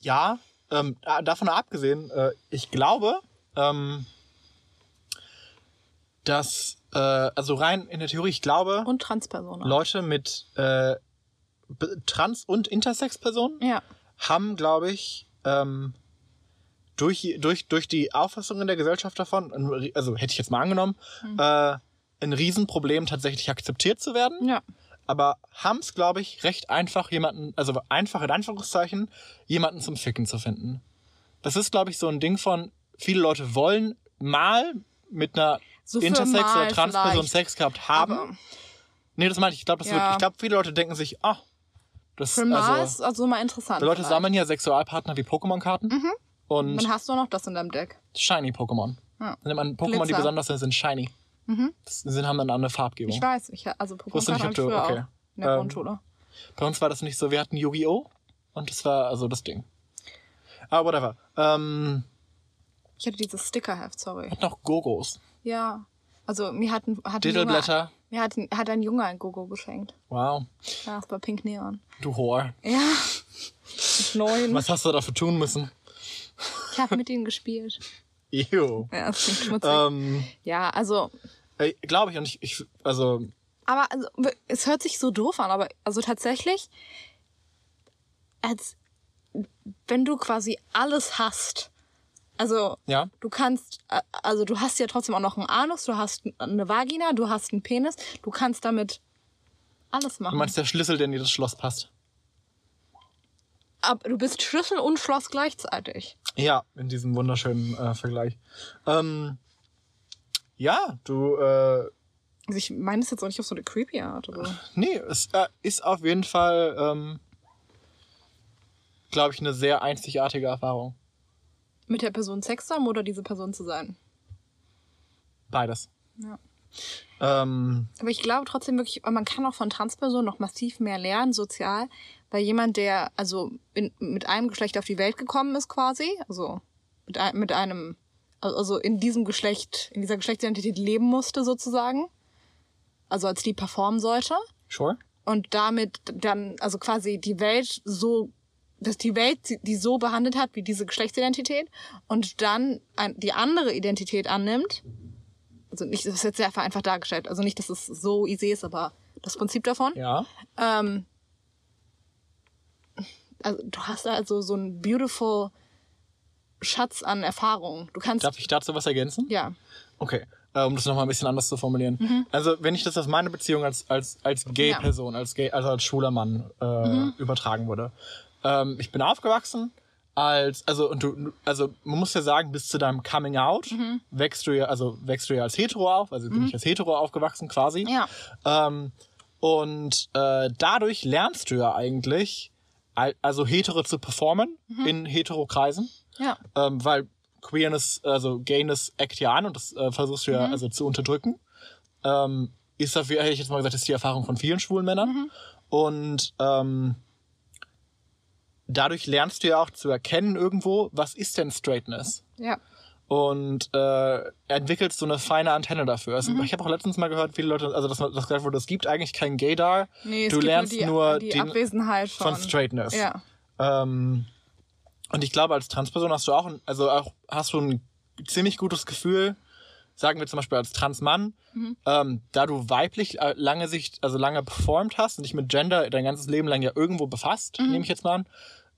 Ja, ähm, äh, davon abgesehen, äh, ich glaube, ähm, dass, äh, also rein in der Theorie, ich glaube, Und Transpersonen. Leute mit äh, Trans- und Intersex-Personen ja. haben, glaube ich, ähm, durch, durch, durch die Auffassung in der Gesellschaft davon, also hätte ich jetzt mal angenommen, Hm. äh, ein Riesenproblem, tatsächlich akzeptiert zu werden. Ja. Aber haben es, glaube ich, recht einfach, jemanden, also einfach in Anführungszeichen, jemanden zum Ficken zu finden. Das ist, glaube ich, so ein Ding von, viele Leute wollen mal mit einer So Intersex- oder Transperson. Sex gehabt haben. Aber Nee, das meine ich. Ich glaube, Ja. ich glaube, viele Leute denken sich, ah, das für also, ist also mal interessant. die Leute vielleicht. sammeln ja Sexualpartner wie Pokémon-Karten und Dann hast du noch das in deinem Deck. shiny Pokémon. Ja. Dann nimmt man Pokémon, die Glitzer. besonders sind, sind shiny. Das sind, haben dann eine andere Farbgebung. Ich weiß, ich, also Pokémon nicht, ob du- früher okay. auch in der Ähm, Grundschule. Bei uns war das nicht so. Wir hatten Yu-Gi-Oh! und das war also das Ding. Aber whatever. Ähm, Ich hatte dieses Stickerheft, sorry. hat noch Gogos. Ja. Also mir hat ein, hat ein Diddleblätter. Junge, mir hat, ein, hat ein Junge ein Gogo geschenkt. Wow. Ja, das war Pink Neon. Du Whore. Ja. (laughs) Neun. Was hast du dafür tun müssen? Ich habe mit ihnen gespielt. (laughs) Ew. Ja, das klingt schmutzig. Ähm, ja, also, Glaube ich. Und ich, ich, also, aber also, es hört sich so doof an, aber also tatsächlich, als wenn du quasi alles hast. Also, ja. du kannst, äh, also du hast ja trotzdem auch noch einen Anus, du hast eine Vagina, du hast einen Penis, du kannst damit alles Du machen. meinst der Schlüssel, der in jedes Schloss passt. ab, du bist Schlüssel und Schloss gleichzeitig. Ja, in diesem wunderschönen äh, Vergleich. Ähm, ja, du, äh, Also ich meine es jetzt auch nicht auf so eine creepy Art. Aber nee, es äh, ist auf jeden Fall, ähm, glaube ich, eine sehr einzigartige Erfahrung. mit der Person Sex haben oder diese Person zu sein. Beides. Ja. Ähm, Aber ich glaube trotzdem wirklich, man kann auch von Transpersonen noch massiv mehr lernen, sozial, weil jemand, der also in, mit einem Geschlecht auf die Welt gekommen ist quasi, also mit, ein, mit einem, also in diesem Geschlecht, in dieser Geschlechtsidentität leben musste sozusagen, also als die performen sollte sure. und damit dann also quasi die Welt so dass die Welt sie- die so behandelt hat wie diese Geschlechtsidentität und dann ein, die andere Identität annimmt. Also nicht, das ist jetzt sehr vereinfacht dargestellt. Also nicht, dass es so easy ist, aber das Prinzip davon. Ja. Ähm, also du hast da also so einen beautiful Schatz an Erfahrung. Du kannst Darf ich dazu was ergänzen? ja Okay, äh, um das nochmal ein bisschen anders zu formulieren. Also, wenn ich das auf meine Beziehung als, als, als Gay-Person, als Gay, also als schwuler Mann äh, übertragen würde. Ähm, ich bin aufgewachsen als, also, und du, also, man muss ja sagen, bis zu deinem Coming Out wächst du ja, also, wächst du ja als hetero auf, also bin ich als hetero aufgewachsen quasi. ja Ähm, und äh, dadurch lernst du ja eigentlich, al- also hetero zu performen in hetero Kreisen ja ähm, weil Queerness, also Gayness eckt ja an und das äh, versuchst du ja also zu unterdrücken. Ähm, ist dafür, hätte ich jetzt mal gesagt, ist die Erfahrung von vielen schwulen Männern. Und ähm, dadurch lernst du ja auch zu erkennen irgendwo, was ist denn Straightness? ja Und äh, entwickelst so eine feine Antenne dafür. Also, Ich habe auch letztens mal gehört, viele Leute, also dass, das gesagt wurde, es gibt eigentlich kein Gaydar. nee es du gibt lernst nur die, nur die Abwesenheit von, von Straightness. ja Ähm, und ich glaube, als Transperson hast du auch, ein, also auch hast du ein ziemlich gutes Gefühl, sagen wir zum Beispiel als Transmann, ähm, da du weiblich äh, lange Sicht, also lange performt hast und dich mit Gender dein ganzes Leben lang ja irgendwo befasst, nehme ich jetzt mal an.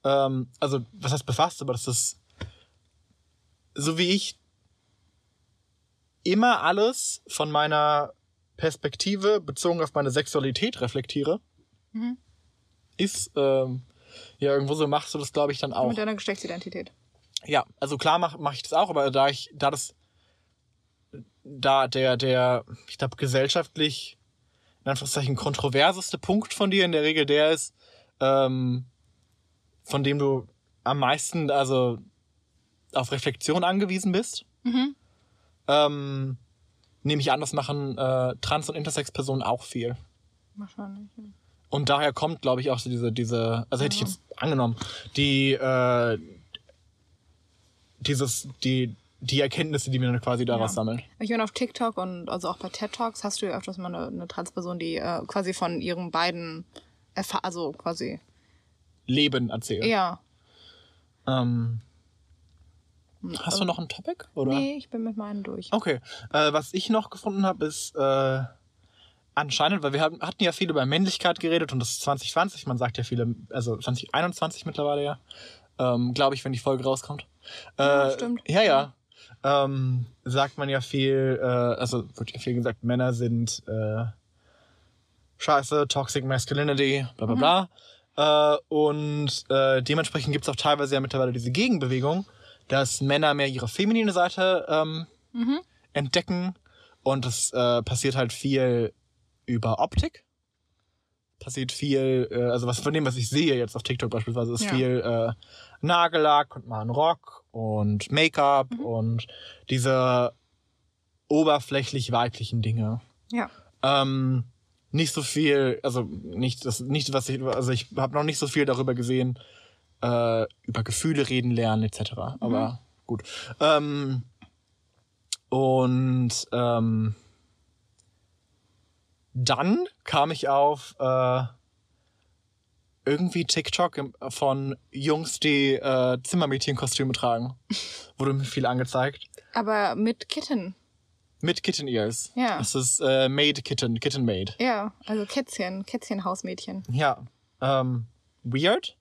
Ähm, also, was heißt befasst, aber das ist so wie ich immer alles von meiner Perspektive bezogen auf meine Sexualität reflektiere, ist ähm, ja irgendwo so machst du das, glaube ich, dann auch. mit deiner Geschlechtsidentität Ja, also klar mache mach ich das auch, aber da ich, da das, da der, der, ich glaube, gesellschaftlich, in Anführungszeichen, kontroverseste Punkt von dir in der Regel der ist, ähm, von dem du am meisten, also auf Reflexion angewiesen bist. Ähm, nehme ich an, das machen äh, Trans- und Intersex-Personen auch viel. wahrscheinlich ja. Und daher kommt, glaube ich, auch so diese, diese, also hätte ich jetzt angenommen, die, äh, dieses, die, die Erkenntnisse, die wir dann quasi daraus Ja. sammeln. Ich meine, auf TikTok und also auch bei TED Talks hast du ja öfters mal eine, eine Transperson, die äh, quasi von ihren beiden, Erfa also quasi, Leben erzählen. ja. Ähm, hast du noch ein Topic? Oder? Nee, ich bin mit meinen durch. Okay. Äh, was ich noch gefunden habe, ist äh, anscheinend, weil wir haben, hatten ja viel über Männlichkeit geredet und das ist 2020, man sagt ja viele, also 2021 mittlerweile ja, ähm, glaube ich, wenn die Folge rauskommt. Äh, Ja, stimmt. Ja, ja. Ähm, sagt man ja viel, äh, also wird ja viel gesagt, Männer sind äh, scheiße, Toxic Masculinity, bla bla bla. Äh, und äh, dementsprechend gibt es auch teilweise ja mittlerweile diese Gegenbewegung, dass Männer mehr ihre feminine Seite ähm, entdecken. Und es äh, passiert halt viel über Optik. Passiert viel, äh, also was von dem, was ich sehe jetzt auf TikTok beispielsweise, ist Ja. viel äh, Nagellack und mal ein Rock und Make-up und diese oberflächlich weiblichen Dinge. Ja. Ähm, nicht so viel, also nicht das, nicht was ich, also ich habe noch nicht so viel darüber gesehen, äh, über Gefühle reden lernen etc. Aber gut. Ähm, und ähm, dann kam ich auf äh, irgendwie TikTok von Jungs, die äh, Zimmermädchenkostüme tragen. (laughs) Wurde mir viel angezeigt. Aber mit Kitten. Mit Kitten Ears. Ja. Das ist äh, Made Kitten, Kitten Made. Ja, also Kätzchen, Kätzchenhausmädchen. Ja. Ähm, weird.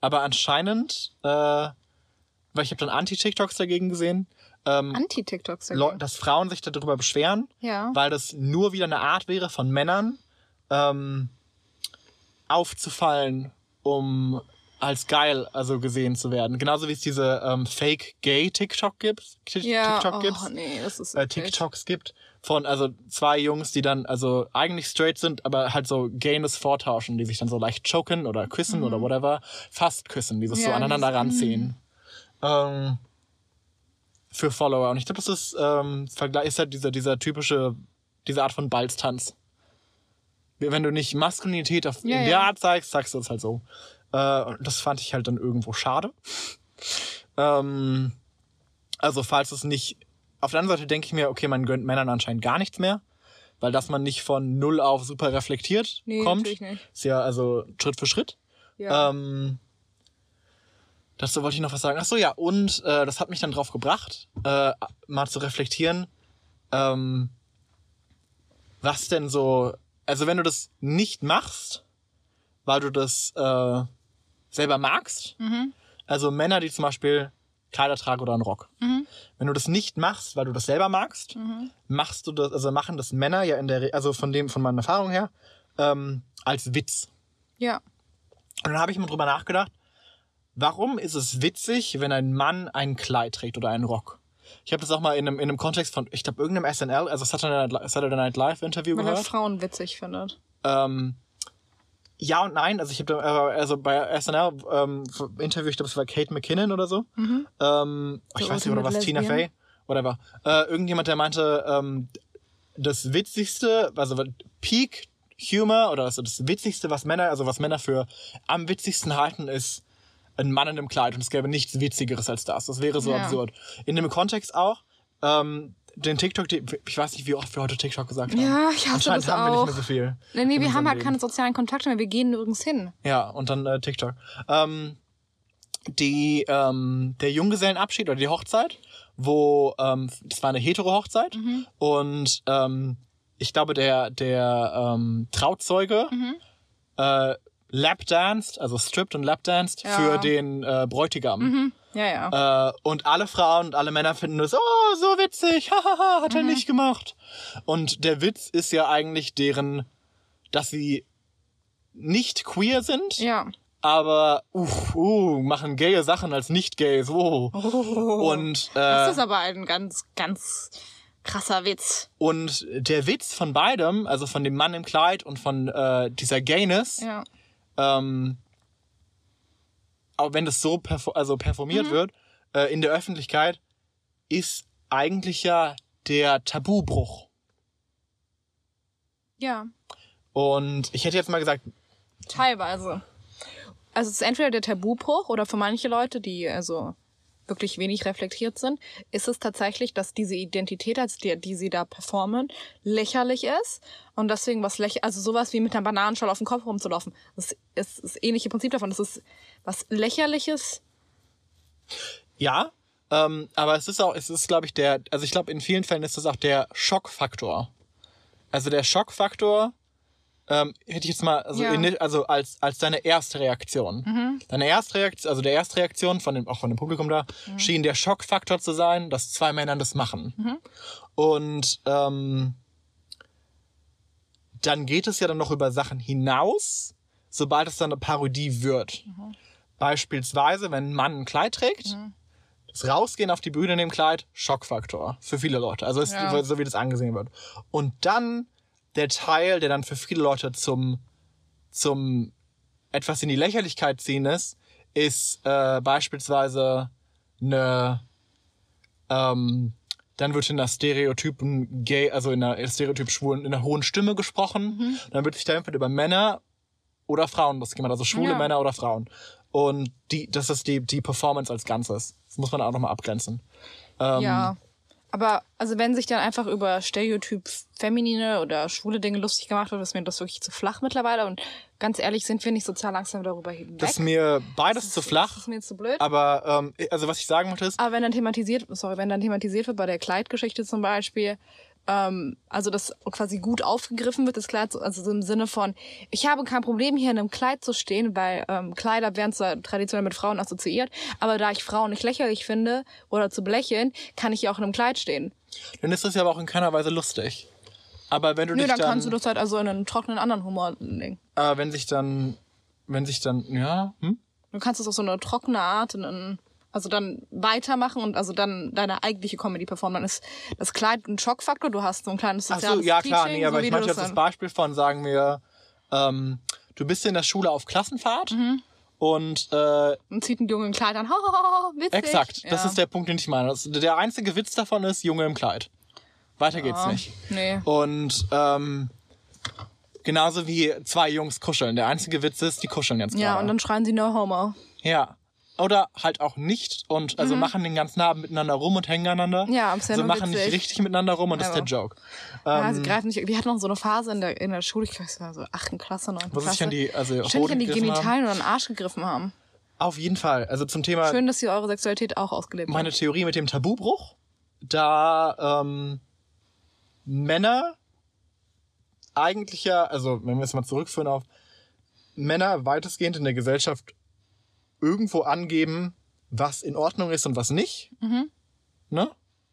Aber anscheinend, äh, weil ich habe dann Anti-TikToks dagegen gesehen, ähm, Anti-TikToks. Dass Frauen sich darüber beschweren, Ja. weil das nur wieder eine Art wäre von Männern, ähm, aufzufallen, um als geil also gesehen zu werden. Genauso wie es diese ähm, Fake Gay TikTok gibt, Ja, TikTok oh, gibt, nee, das ist äh, TikToks gibt von also zwei Jungs, die dann also eigentlich straight sind, aber halt so Gayness vortauschen, die sich dann so leicht choken oder küssen oder whatever, fast küssen, dieses so Mhm. Ja, aneinander dieses- ranziehen. Ähm, für Follower. Und ich glaube, das ist ähm, Vergleich ist halt dieser dieser typische diese Art von Balztanz. Wenn du nicht Maskulinität auf, Ja, in ja. der Art zeigst, sagst du es halt so. Äh, und das fand ich halt dann irgendwo schade. ähm, also falls es nicht. Auf der anderen Seite denke ich mir, okay, man gönnt Männern anscheinend gar nichts mehr, weil dass man nicht von null auf super reflektiert Nee, kommt, natürlich nicht. ist ja also Schritt für Schritt. Ja. Ähm, dazu wollte ich noch was sagen. Ach so, ja, und äh, das hat mich dann drauf gebracht, äh, mal zu reflektieren, ähm, was denn so, also wenn du das nicht machst, weil du das äh, selber magst, also Männer, die zum Beispiel Kleider tragen oder einen Rock. Wenn du das nicht machst, weil du das selber magst, machst du das, also machen das Männer ja in der, Re also von dem, von meiner Erfahrung her, ähm, als Witz. ja. Und dann habe ich mal drüber nachgedacht, warum ist es witzig, wenn ein Mann ein Kleid trägt oder einen Rock? Ich habe das auch mal in einem, in einem Kontext von, ich glaube, irgendeinem SNL, also Saturday Night, Saturday Night Live Interview Weil gehört. Frauen witzig findet. Ähm, ja und nein. Also ich habe also bei SNL ähm, Interview, ich glaube, es war Kate McKinnon oder so. Ähm, oh, ich weiß nicht, oder was Tina? Fey, whatever. Äh, irgendjemand, der meinte, ähm, das Witzigste, also Peak Humor oder also das Witzigste, was Männer, also was Männer für am witzigsten halten, ist ein Mann in einem Kleid und es gäbe nichts Witzigeres als das. Das wäre so Ja. absurd. In dem Kontext auch, ähm, den TikTok, die, ich weiß nicht, wie oft wir heute TikTok gesagt haben. Ja, ich hasse Anscheinend das haben wir nicht auch. mehr so viel. Nee, nee wir haben halt Leben. keine sozialen Kontakte mehr. Wir gehen nirgends hin. Ja, und dann äh, TikTok. Ähm, die, ähm, der Junggesellenabschied oder die Hochzeit, wo, ähm, das war eine hetero Hochzeit und ähm, ich glaube, der, der ähm, Trauzeuge äh, lapdanced, also stripped und lapdanced Ja. für den äh, Bräutigam. Ja, ja. Äh, und alle Frauen und alle Männer finden das, oh, so witzig, (laughs) hahaha, hat er Mhm. nicht gemacht. Und der Witz ist ja eigentlich deren, dass sie nicht queer sind, ja. aber uh, uh, machen gaye Sachen als nicht gay, so. Und, Oh. Das äh, ist aber ein ganz, ganz krasser Witz. und der Witz von beidem, also von dem Mann im Kleid und von äh, dieser Gayness, Ja. Ähm, auch wenn das so perfor also performiert wird äh, in der Öffentlichkeit, ist eigentlich ja der Tabubruch. Ja. Und ich hätte jetzt mal gesagt, Teilweise. Also es ist entweder der Tabubruch oder für manche Leute, die also wirklich wenig reflektiert sind, ist es tatsächlich, dass diese Identität, als die, die sie da performen, lächerlich ist und deswegen was lächerlich, also sowas wie mit einer Bananenschale auf dem Kopf rumzulaufen. Das ist das ähnliche Prinzip davon. Das ist was lächerliches. ja, ähm, aber es ist auch, es ist, glaube ich, der, also ich glaube, in vielen Fällen ist das auch der Schockfaktor. Also der Schockfaktor, ähm, hätte ich jetzt mal, also, Ja. in, also als, als deine erste Reaktion. Deine erste Reaktion, also der erste Reaktion von dem, auch von dem Publikum da, schien der Schockfaktor zu sein, dass zwei Männer das machen. Und ähm, dann geht es ja dann noch über Sachen hinaus, sobald es dann eine Parodie wird. Beispielsweise, wenn ein Mann ein Kleid trägt, das Rausgehen auf die Bühne in dem Kleid, Schockfaktor für viele Leute. Also ist, Ja. so wie das angesehen wird. Und dann der Teil, der dann für viele Leute zum, zum etwas in die Lächerlichkeit ziehen ist, ist äh, beispielsweise eine ähm, dann wird in einer stereotypen gay, also in einer stereotyp schwulen, in einer hohen Stimme gesprochen. Dann wird sich da entweder über Männer oder Frauen das gemacht, also schwule Ja. Männer oder Frauen. Und die, das ist die, die Performance als Ganzes. Das muss man auch nochmal abgrenzen. Ähm, Ja. Aber also wenn sich dann einfach über Stereotyp feminine oder schwule Dinge lustig gemacht wird, ist mir das wirklich zu flach mittlerweile. Und ganz ehrlich, sind wir nicht sozial langsam darüber hinweg. Das ist mir beides zu Das flach. ist mir zu blöd. Aber ähm, also was ich sagen wollte ist, Aber wenn dann thematisiert, sorry, wenn dann thematisiert wird bei der Kleidgeschichte zum Beispiel, ähm, also das quasi gut aufgegriffen wird, das Kleid, so- also so im Sinne von, ich habe kein Problem hier in einem Kleid zu stehen, weil ähm, Kleider werden zwar traditionell mit Frauen assoziiert, aber da ich Frauen nicht lächerlich finde oder zu belächeln, kann ich ja auch in einem Kleid stehen. dann ist das ja aber auch in keiner Weise lustig. Aber wenn du Nö, dich dann, dann, kannst du das halt also in einen trockenen anderen Humor legen. äh, wenn sich dann, wenn sich dann, ja, hm? Du kannst es auf so eine trockene Art, in, also dann weitermachen und also dann deine eigentliche Comedy performen. Dann ist das Kleid ein Schockfaktor. Du hast so ein kleines Ach soziales so, ja klar, Teaching, nee, aber so ich du meinte jetzt das Beispiel von, sagen wir, ähm, du bist in der Schule auf Klassenfahrt Mhm. und äh, und zieht ein Junge ein Kleid an. (laughs) Hahaha, witzig. exakt, das Ja. ist der Punkt, den ich meine. Das, der einzige Witz davon ist Junge im Kleid. Weiter geht's Ja, nicht. Nee. Und ähm, genauso wie zwei Jungs kuscheln. Der einzige Witz ist, die kuscheln jetzt Ja, gerade. und dann schreien sie No Homo. Ja. Oder halt auch nicht und also machen den ganzen Abend miteinander rum und hängen aneinander. Mhm. Ja, ja also machen nicht witzig. richtig miteinander rum und das ist der Joke. ja, Ähm, sie greifen nicht. Wir hatten noch so eine Phase in der, in der Schule, ich weiß nicht, so 8. Klasse, 9. Wo sie sich an die, also an die haben. Genitalien oder an den Arsch gegriffen haben. Auf jeden Fall. Also zum Thema Schön, dass ihr eure Sexualität auch ausgelebt meine habt. Theorie mit dem Tabubruch, da ähm, Männer eigentlich ja, also wenn wir es mal zurückführen auf Männer weitestgehend in der Gesellschaft irgendwo angeben, was in Ordnung ist und was nicht. Mhm. Ne?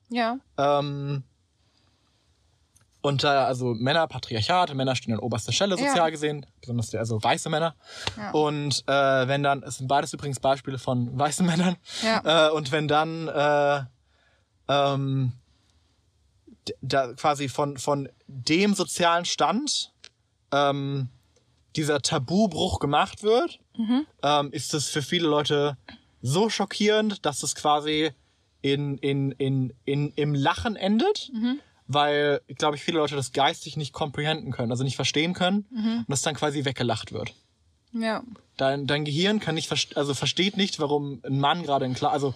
Ja. Ähm, und da, also Männer, Patriarchat, Männer stehen an oberster Stelle sozial Ja. gesehen, besonders der, also weiße Männer. Ja. Und äh, wenn dann, es sind beides übrigens Beispiele von weißen (laughs) Männern, Ja. äh, und wenn dann äh, ähm, da quasi von, von dem sozialen Stand ähm, dieser Tabubruch gemacht wird, Mhm. ähm, ist es für viele Leute so schockierend, dass es quasi in, in, in, in, im Lachen endet, Mhm. weil, glaube ich, viele Leute das geistig nicht comprehenden können, also nicht verstehen können Mhm. und das dann quasi weggelacht wird. Ja. Dein, dein Gehirn kann nicht, also versteht nicht, warum ein Mann gerade ein Kleid, also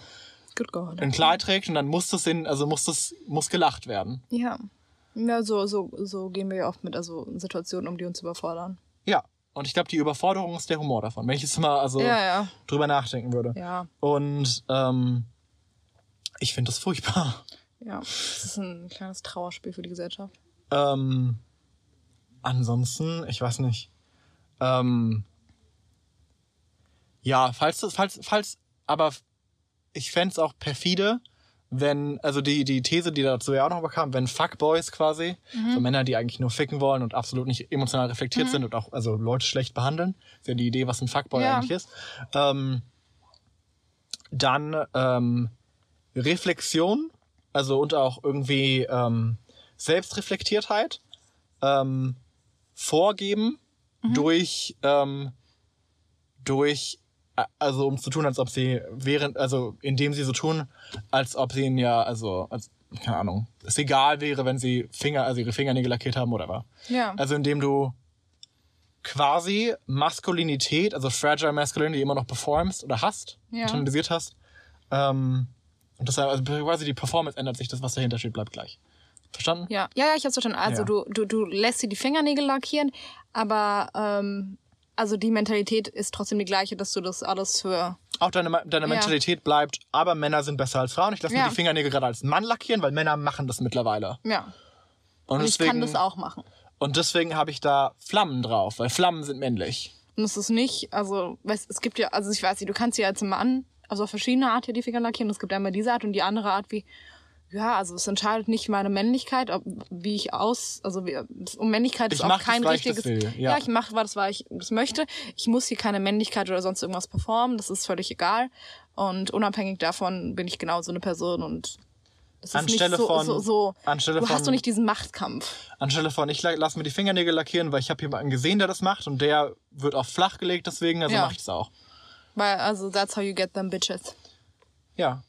ein Kleid trägt und dann muss das in, also muss das, muss gelacht werden. Ja. Ja, so, so, so gehen wir ja oft mit also Situationen um, die uns überfordern. Ja. Und ich glaube, die Überforderung ist der Humor davon, wenn ich jetzt mal also Ja, ja. drüber nachdenken würde. Ja. Und ähm, ich finde das furchtbar. Ja. Das ist ein kleines Trauerspiel für die Gesellschaft. Ähm, ansonsten, ich weiß nicht. Ähm, ja, falls das, falls, falls, aber ich fänd's es auch perfide, wenn, also die, die These, die dazu ja auch noch bekam, wenn Fuckboys quasi, so Männer, die eigentlich nur ficken wollen und absolut nicht emotional reflektiert sind und auch also Leute schlecht behandeln, ist ja die Idee, was ein Fuckboy Ja. eigentlich ist, ähm, dann ähm, Reflexion, also und auch irgendwie ähm, Selbstreflektiertheit ähm, vorgeben durch ähm, durch also um zu tun, als ob sie während also indem sie so tun, als ob sie ihn ja also als, keine Ahnung es egal wäre, wenn sie Finger also ihre Fingernägel lackiert haben oder was. Ja. Also indem du quasi Maskulinität, also Fragile Masculinity immer noch performst oder hast, Ja. internalisiert hast. Ähm, und das also quasi die Performance ändert sich, das, was dahinter steht, bleibt gleich. Verstanden? Ja, ja, ja, ich hab's verstanden. Also Ja. du, du, du lässt sie die Fingernägel lackieren, aber ähm, also die Mentalität ist trotzdem die gleiche, dass du das alles für. Auch deine, deine Ja. Mentalität bleibt, aber Männer sind besser als Frauen. Ich lasse Ja. mir die Fingernägel gerade als Mann lackieren, weil Männer machen das mittlerweile. Ja. Und, Und ich deswegen, kann das auch machen. Und deswegen habe ich da Flammen drauf, weil Flammen sind männlich. Und es ist nicht, also, weißt, es gibt ja, also ich weiß nicht, du kannst ja als Mann, also auf verschiedene Art hier die Finger lackieren. Es gibt einmal diese Art und die andere Art, wie, ja, also es entscheidet nicht meine Männlichkeit, ob, wie ich aus, also wie, um Männlichkeit ist Ich auch mach das, kein das richtiges. will, ja. ich mache, das, weil ich das möchte. Ich muss hier keine Männlichkeit oder sonst irgendwas performen. Das ist völlig egal. Und unabhängig davon bin ich genau so eine Person und das ist Anstelle nicht so, von- so, so anstelle du hast von- doch nicht diesen Machtkampf. Anstelle von, ich la- lass mir die Fingernägel lackieren, weil ich habe jemanden gesehen, der das macht und der wird auch flach gelegt, deswegen, also Ja. mache ich es auch. Weil, also, that's how you get them bitches. Ja.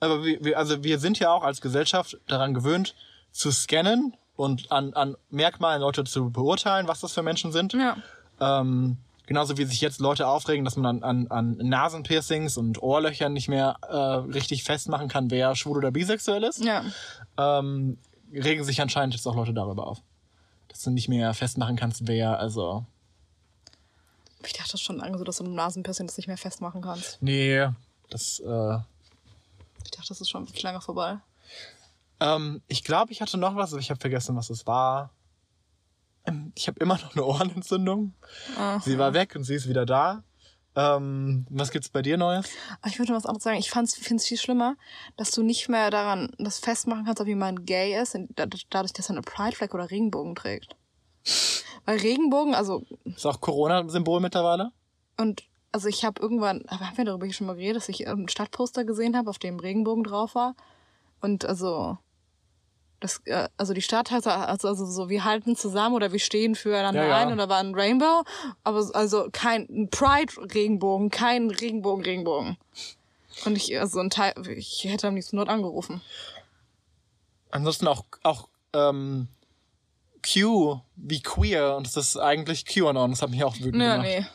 Aber wir, wir, also wir sind ja auch als Gesellschaft daran gewöhnt, zu scannen und an, an Merkmalen Leute zu beurteilen, was das für Menschen sind. Ja. Ähm, genauso wie sich jetzt Leute aufregen, dass man an, an, an Nasenpiercings und Ohrlöchern nicht mehr äh, richtig festmachen kann, wer schwul oder bisexuell ist. Ja. Ähm, regen sich anscheinend jetzt auch Leute darüber auf. Dass du nicht mehr festmachen kannst, wer, also. Ich dachte schon lange so, dass du mit dem Nasenpiercing das nicht mehr festmachen kannst. Nee, das, äh, Ich dachte, das ist schon wirklich lange vorbei. Ähm, ich glaube, ich hatte noch was, aber ich habe vergessen, was es war. Ähm, Ich habe immer noch eine Ohrenentzündung. Sie war weg und sie ist wieder da. Ähm, was gibt's bei dir Neues? Aber ich würde was anderes sagen. Ich finde es viel schlimmer, dass du nicht mehr daran das festmachen kannst, ob jemand gay ist, da- dadurch, dass er eine Pride-Flag oder Regenbogen trägt. Weil Regenbogen, also, Ist auch Corona-Symbol mittlerweile? und also ich habe irgendwann, aber haben wir darüber schon mal geredet, dass ich ein Stadtposter gesehen habe, auf dem Regenbogen drauf war. Und also, das, äh, also die Stadt hat also, also so, wir halten zusammen oder wir stehen füreinander Ja, ja. ein und da war ein Rainbow, aber so- also kein Pride-Regenbogen, kein Regenbogen-Regenbogen. Und ich, also ein Teil, ich hätte am liebsten dort angerufen. Ansonsten auch, auch ähm, Q wie queer und das ist eigentlich QAnon. Das hat mich auch wütend Ja, gemacht. nee.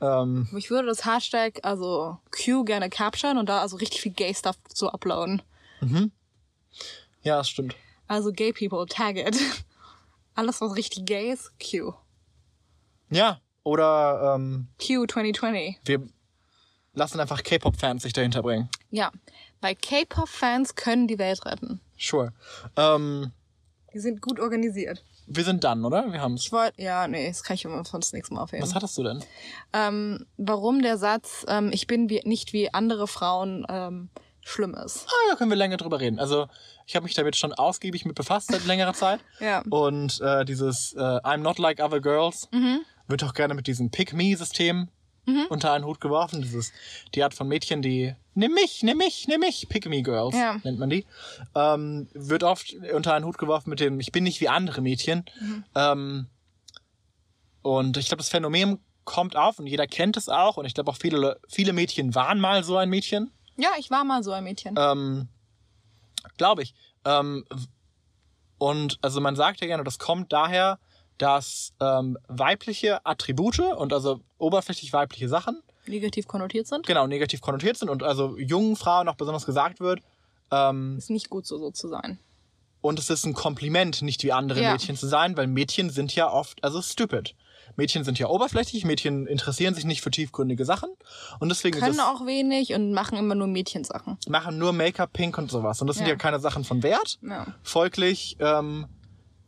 Ähm, Ich würde das Hashtag, also Q gerne capturen und da also richtig viel Gay-Stuff zu uploaden. ja, das stimmt. Also Gay People, tag it. (laughs) Alles, was richtig gay ist, Q. Ja, oder ähm, Q 2020. wir lassen einfach K-Pop-Fans sich dahinter bringen. Ja, weil K-Pop-Fans können die Welt retten. Sure. Ähm, Die sind gut organisiert. Wir sind dann, oder? Wir haben's. Ich wollte, ja, nee, das kann ich immer von das nächste Mal aufheben. Was hattest du denn? Ähm, warum der Satz, ähm, ich bin wie, nicht wie andere Frauen, ähm, schlimm ist. Ah, da können wir länger drüber reden. Also, ich habe mich damit schon ausgiebig mit befasst seit längerer Zeit. (laughs) Ja. Und äh, dieses äh, I'm not like other girls Mhm. wird auch gerne mit diesem Pick-Me-System unter einen Hut geworfen. Dieses, die Art von Mädchen, die nimm mich, nimm mich, nimm mich, Pick-Me-Girls Ja. nennt man die. Ähm, wird oft unter einen Hut geworfen mit dem Ich bin nicht wie andere Mädchen. Mhm. Ähm, und ich glaube, das Phänomen kommt auf und jeder kennt es auch. Und ich glaube auch viele, viele Mädchen waren mal so ein Mädchen. Ja, ich war mal so ein Mädchen. Ähm, Glaube ich. Ähm, und also man sagt ja gerne, das kommt daher, dass ähm, weibliche Attribute und also oberflächlich weibliche Sachen Negativ konnotiert sind. genau negativ konnotiert sind und also jungen Frauen auch besonders gesagt wird. Ähm, Ist nicht gut so, so zu sein. und es ist ein Kompliment, nicht wie andere Ja. Mädchen zu sein, weil Mädchen sind ja oft, also stupid. Mädchen sind ja oberflächlich, Mädchen interessieren sich nicht für tiefgründige Sachen und deswegen Können auch wenig und machen immer nur Mädchensachen. machen nur Make-up, Pink und sowas. Und das sind ja Ja. keine Sachen von Wert. Ja. Folglich ähm,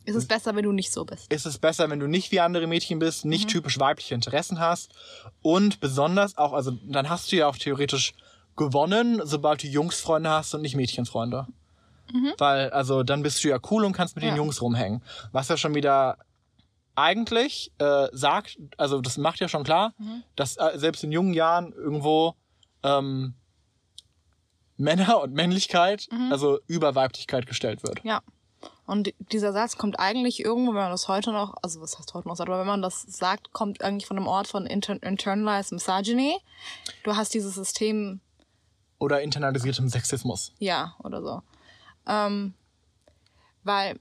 Ist es besser, wenn du nicht so bist. ist es besser, wenn du nicht wie andere Mädchen bist, nicht typisch weibliche Interessen hast und besonders auch, also dann hast du ja auch theoretisch gewonnen, sobald du Jungsfreunde hast und nicht Mädchenfreunde. Weil, also dann bist du ja cool und kannst mit den Ja. Jungs rumhängen. Was ja schon wieder eigentlich äh, sagt, also das macht ja schon klar, dass äh, selbst in jungen Jahren irgendwo ähm, Männer und Männlichkeit, also über Weiblichkeit gestellt wird. Ja. Und dieser Satz kommt eigentlich irgendwo, wenn man das heute noch, also was heißt heute noch sagt, aber wenn man das sagt, kommt eigentlich von einem Ort von inter internalized misogyny. Du hast dieses System, Oder internalisiertem Sexismus. ja, oder so. Ähm, weil,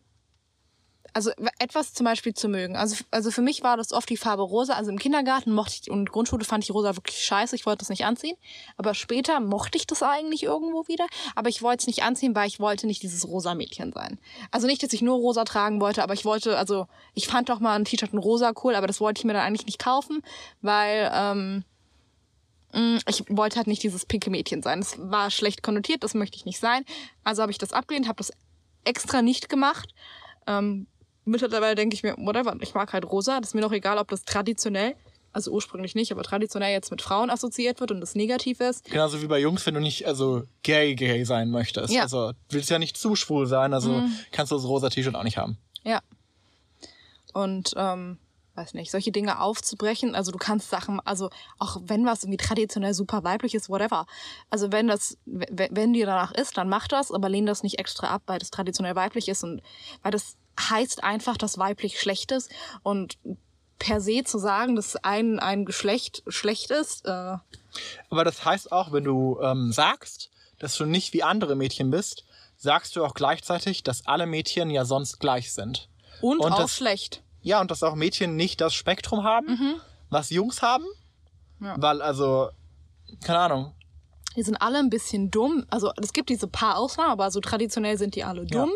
also etwas zum Beispiel zu mögen. Also, also für mich war das oft die Farbe rosa. Also im Kindergarten mochte ich und Grundschule fand ich rosa wirklich scheiße. Ich wollte das nicht anziehen. Aber später mochte ich das eigentlich irgendwo wieder. Aber ich wollte es nicht anziehen, weil ich wollte nicht dieses rosa Mädchen sein. Also nicht, dass ich nur rosa tragen wollte, aber ich wollte, also ich fand doch mal ein T-Shirt in rosa cool, aber das wollte ich mir dann eigentlich nicht kaufen, weil ähm, mh, ich wollte halt nicht dieses pinke Mädchen sein. Das war schlecht konnotiert, das möchte ich nicht sein. Also habe ich das abgelehnt, habe das extra nicht gemacht. Ähm, mittlerweile denke ich mir, whatever, ich mag halt rosa. Das ist mir doch egal, ob das traditionell, also ursprünglich nicht, aber traditionell jetzt mit Frauen assoziiert wird und das negativ ist. Genauso wie bei Jungs, wenn du nicht also gay gay sein möchtest. Ja. Mhm. Also willst ja nicht zu schwul sein, also kannst du das rosa T-Shirt auch nicht haben. Ja. Und, ähm, weiß nicht, solche Dinge aufzubrechen, also du kannst Sachen, also auch wenn was irgendwie traditionell super weiblich ist, whatever. Also wenn das, wenn dir danach ist, dann mach das, aber lehn das nicht extra ab, weil das traditionell weiblich ist und weil das heißt einfach, dass weiblich schlecht ist und per se zu sagen, dass ein, ein Geschlecht schlecht ist, äh, Aber das heißt auch, wenn du ähm, sagst, dass du nicht wie andere Mädchen bist, sagst du auch gleichzeitig, dass alle Mädchen ja sonst gleich sind. und, Und auch das- schlecht. Ja, und dass auch Mädchen nicht das Spektrum haben, was Jungs haben. Mhm. Ja. Weil, also, keine Ahnung. Die sind alle ein bisschen dumm. Also es gibt diese paar Ausnahmen, aber so traditionell sind die alle dumm.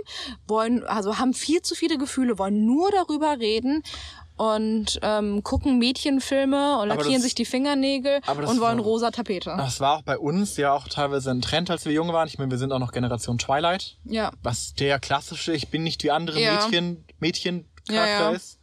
Wollen, also haben viel zu viele Gefühle, wollen nur darüber reden und ähm, gucken Mädchenfilme und lackieren das- sich die Fingernägel und wollen war- rosa Tapete. Das war auch bei uns ja auch teilweise ein Trend, als wir jung waren. Ich meine, wir sind auch noch Generation Twilight. Ja. was der klassische Ich bin nicht wie andere Ja. Mädchen, Mädchen Ja, Charakter ja. ist.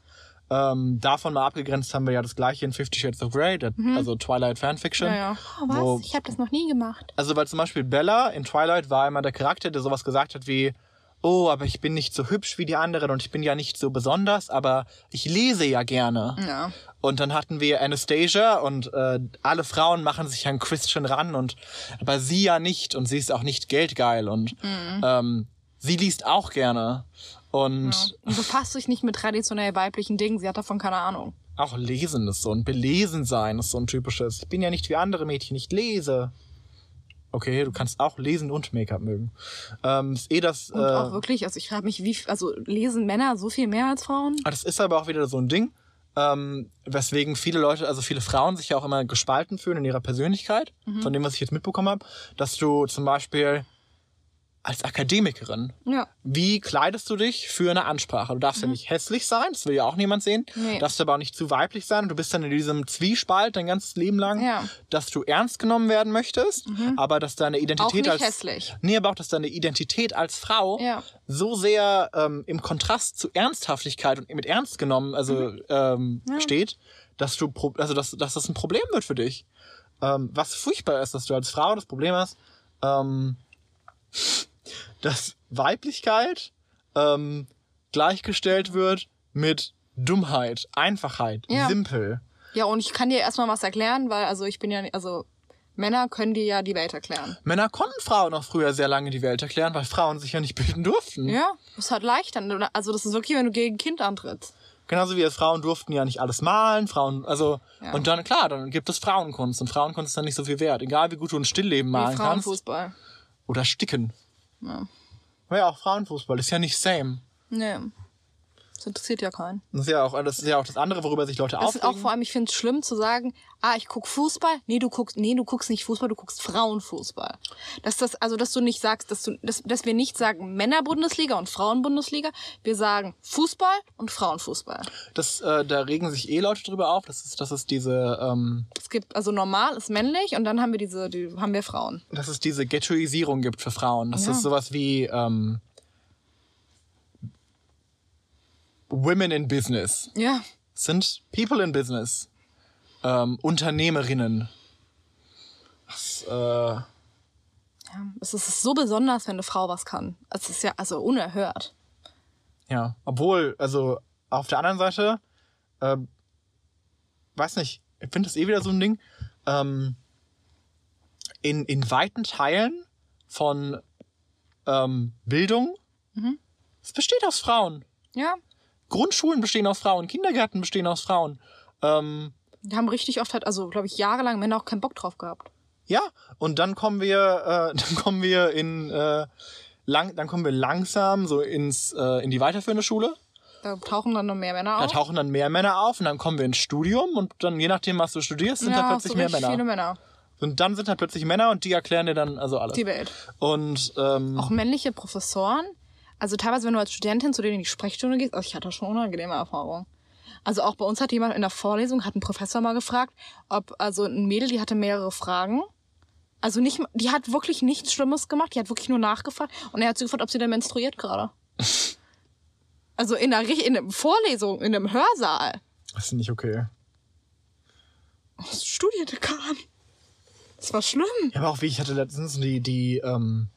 Ähm, davon mal abgegrenzt haben wir ja das gleiche in Fifty Shades of Grey, der, also Twilight Fanfiction. Mhm. Ja, ja. Oh, was? Wo, ich habe das noch nie gemacht. also weil zum Beispiel Bella in Twilight war immer der Charakter, der sowas gesagt hat wie Oh, aber ich bin nicht so hübsch wie die anderen und ich bin ja nicht so besonders, aber ich lese ja gerne. Ja. Und dann hatten wir Anastasia und äh, alle Frauen machen sich an Christian ran und aber sie ja nicht und sie ist auch nicht geldgeil und ähm, sie liest auch gerne und Und befasst sich nicht mit traditionell weiblichen Dingen. Sie hat davon keine Ahnung. auch lesen ist so ein belesen sein ist so ein typisches. Ich bin ja nicht wie andere Mädchen, ich lese. Okay, du kannst auch lesen und Make-up mögen. Ähm, ist eh das. Und äh, auch wirklich, also ich frage mich, wie, also lesen Männer so viel mehr als Frauen? Ah, Das ist aber auch wieder so ein Ding, ähm, weswegen viele Leute, also viele Frauen sich ja auch immer gespalten fühlen in ihrer Persönlichkeit, von dem, was ich jetzt mitbekommen habe, dass du zum Beispiel als Akademikerin, Ja. wie kleidest du dich für eine Ansprache? Du darfst ja nicht hässlich sein, das will ja auch niemand sehen, Nee. darfst aber auch nicht zu weiblich sein und du bist dann in diesem Zwiespalt dein ganzes Leben lang, Ja. dass du ernst genommen werden möchtest, aber dass deine Identität als hässlich. Nee, aber auch, dass deine Identität als Frau Ja. so sehr ähm, im Kontrast zu Ernsthaftigkeit und mit Ernst genommen also ähm, steht, dass du also dass, dass das ein Problem wird für dich. Ähm, was furchtbar ist, dass du als Frau das Problem hast, ähm, dass Weiblichkeit ähm, gleichgestellt wird mit Dummheit, Einfachheit, Ja. simpel. Ja, und ich kann dir erstmal was erklären, weil also ich bin ja, also Männer können dir ja die Welt erklären. Männer konnten Frauen auch früher sehr lange die Welt erklären, weil Frauen sich ja nicht (laughs) bilden durften. Ja, das ist halt leichter. Also das ist wirklich, wenn du gegen ein Kind antrittst. Genauso wie es Frauen durften ja nicht alles malen, Frauen, also, Ja. und dann, klar, dann gibt es Frauenkunst und Frauenkunst ist dann nicht so viel wert. Egal wie gut du ein Stillleben Wie malen kannst. Frauenfußball. Oder sticken. Ja. Aber ja, auch Frauenfußball ist ja nicht same. Nee. Das interessiert ja keinen. Das ist ja auch, das ist ja auch das andere, worüber sich Leute Das ist aufregen. auch vor allem, ich finde es schlimm zu sagen, ah, ich guck Fußball. Nee, du guckst, nee, du guckst nicht Fußball, du guckst Frauenfußball. Dass das, also dass du nicht sagst, dass du, dass, dass wir nicht sagen Männerbundesliga und Frauenbundesliga, wir sagen Fußball und Frauenfußball. das, äh, da regen sich eh Leute drüber auf. Das ist, das ist diese, ähm, Es gibt, also normal ist männlich und dann haben wir diese, die, haben wir Frauen. dass es diese Ghettoisierung gibt für Frauen. Das Ja. ist sowas wie ähm, Women in Business. Ja. sind People in Business. Ähm, Unternehmerinnen. Das, äh, ja. Es ist so besonders, wenn eine Frau was kann. Es ist ja also unerhört. ja, obwohl, also auf der anderen Seite, ähm, weiß nicht, ich finde das eh wieder so ein Ding. Ähm, in, in weiten Teilen von ähm, Bildung, es besteht aus Frauen. Ja. Grundschulen bestehen aus Frauen, Kindergärten bestehen aus Frauen. Ähm, Die haben richtig oft halt, also glaube ich, jahrelang Männer auch keinen Bock drauf gehabt. Ja, und dann kommen wir, äh, (laughs) dann kommen wir in äh, lang, dann kommen wir langsam so ins äh, in die weiterführende Schule. Da tauchen dann noch mehr Männer Da auf. tauchen dann mehr Männer auf und dann kommen wir ins Studium und dann je nachdem, was du studierst, sind ja, da plötzlich mehr Männer. viele Männer. Und dann sind da plötzlich Männer und die erklären dir dann also alles. Die Welt. Und ähm, Auch männliche Professoren. Also teilweise, wenn du als Studentin zu denen in die Sprechstunde gehst, also ich hatte schon unangenehme Erfahrungen. Also auch bei uns hat jemand in der Vorlesung, hat ein Professor mal gefragt, ob, also ein Mädel, die hatte mehrere Fragen. Also nicht, die hat wirklich nichts Schlimmes gemacht, die hat wirklich nur nachgefragt und er hat sie gefragt, ob sie denn menstruiert gerade. (laughs) also in richt- in einer Vorlesung, in einem Hörsaal. das ist nicht okay. Das Studiendekan. Das war schlimm. Ja, aber auch wie ich hatte letztens die die ähm,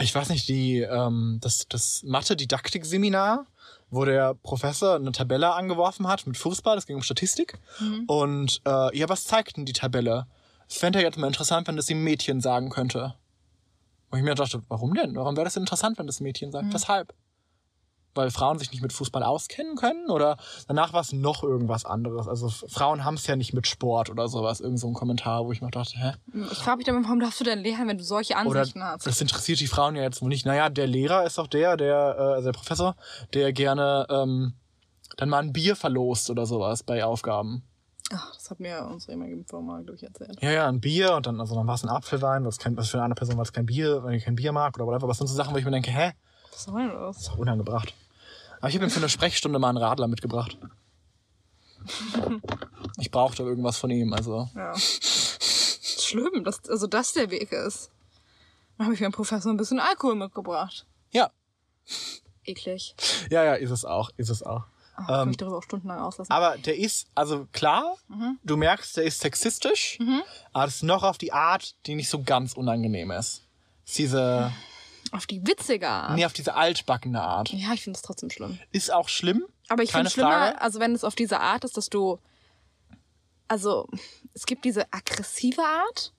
ich weiß nicht die ähm, das das Mathe-Didaktik-Seminar, wo der Professor eine Tabelle angeworfen hat mit Fußball. Das ging um Statistik. Und äh, ja, was zeigt denn die Tabelle? Es fände ja jetzt mal interessant, wenn das ein Mädchen sagen könnte. Und ich mir dachte, warum denn? Warum wäre das denn interessant, wenn das Mädchen sagt? Weshalb? Weil Frauen sich nicht mit Fußball auskennen können? Oder danach war es noch irgendwas anderes? Also Frauen haben es ja nicht mit Sport oder sowas. Irgend so ein Kommentar, wo ich mir dachte, hä? Ich frage mich dann, warum darfst du denn lehren, wenn du solche Oder Ansichten hast? das interessiert die Frauen ja jetzt wohl nicht. Naja, der Lehrer ist doch der, der, äh, also der Professor, der gerne ähm, dann mal ein Bier verlost oder sowas bei Aufgaben. Ach, das hat mir unsere ehemalige Firma, glaube ich, erzählt. Ja, ja, ein Bier und dann, also dann war es ein Apfelwein, was, kein, was für eine andere Person war es kein Bier, weil ich kein Bier mag oder whatever. Was sind so Sachen, wo ich mir denke, hä? Was soll denn das? ist doch unangebracht. Aber ich habe ihm für eine Sprechstunde mal einen Radler mitgebracht. Ich brauchte irgendwas von ihm, also. Ja. Schlimm, dass also das der Weg ist. Dann habe ich meinem Professor ein bisschen Alkohol mitgebracht. Ja, Eklig. ja, ja, ist es auch, ist es auch. Oh, kann mich darüber auch stundenlang auslassen. Aber der ist, also klar, du merkst, der ist sexistisch, aber das ist noch auf die Art, die nicht so ganz unangenehm ist. ist diese, Auf die witzige Art. nee, auf diese altbackene Art. Ja, ich finde es trotzdem schlimm. Ist auch schlimm. Aber ich finde schlimmer, Frage. also wenn es auf diese Art ist, dass du also es gibt diese aggressive Art,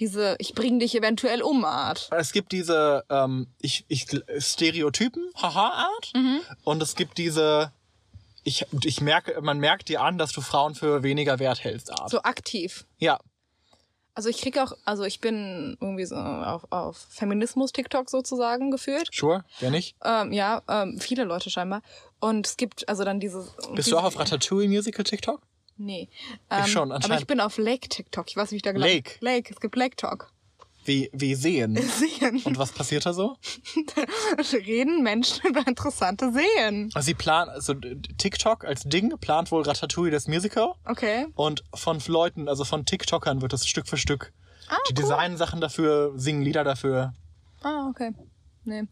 diese ich bring dich eventuell um Art. Es gibt diese ähm, ich, ich, Stereotypen, haha-Art. Und es gibt diese, ich, ich merke, man merkt dir an, dass du Frauen für weniger wert hältst, Art. So aktiv. Ja. Also ich krieg auch, also ich bin irgendwie so auf, auf Feminismus-TikTok sozusagen geführt. Sure, wer nicht? Ähm, ja, ähm, viele Leute scheinbar. Und es gibt also dann diese. Bist diese, du auch auf Ratatouille Musical TikTok? Nee. Ähm, schon, Aber anscheinend. ich bin auf Lake TikTok. Ich weiß nicht, wie ich da gelandet Lake? Lake. Es gibt Lake Talk. Wie, wie sehen. (laughs) Sehen. Und was passiert da so? (laughs) Reden Menschen über interessante Seen. Also sie planen, also TikTok als Ding plant wohl Ratatouille das Musical. Okay. Und von Leuten, also von TikTokern wird das Stück für Stück. Ah, die designen Sachen dafür, singen Lieder dafür. Ah, okay. Nee.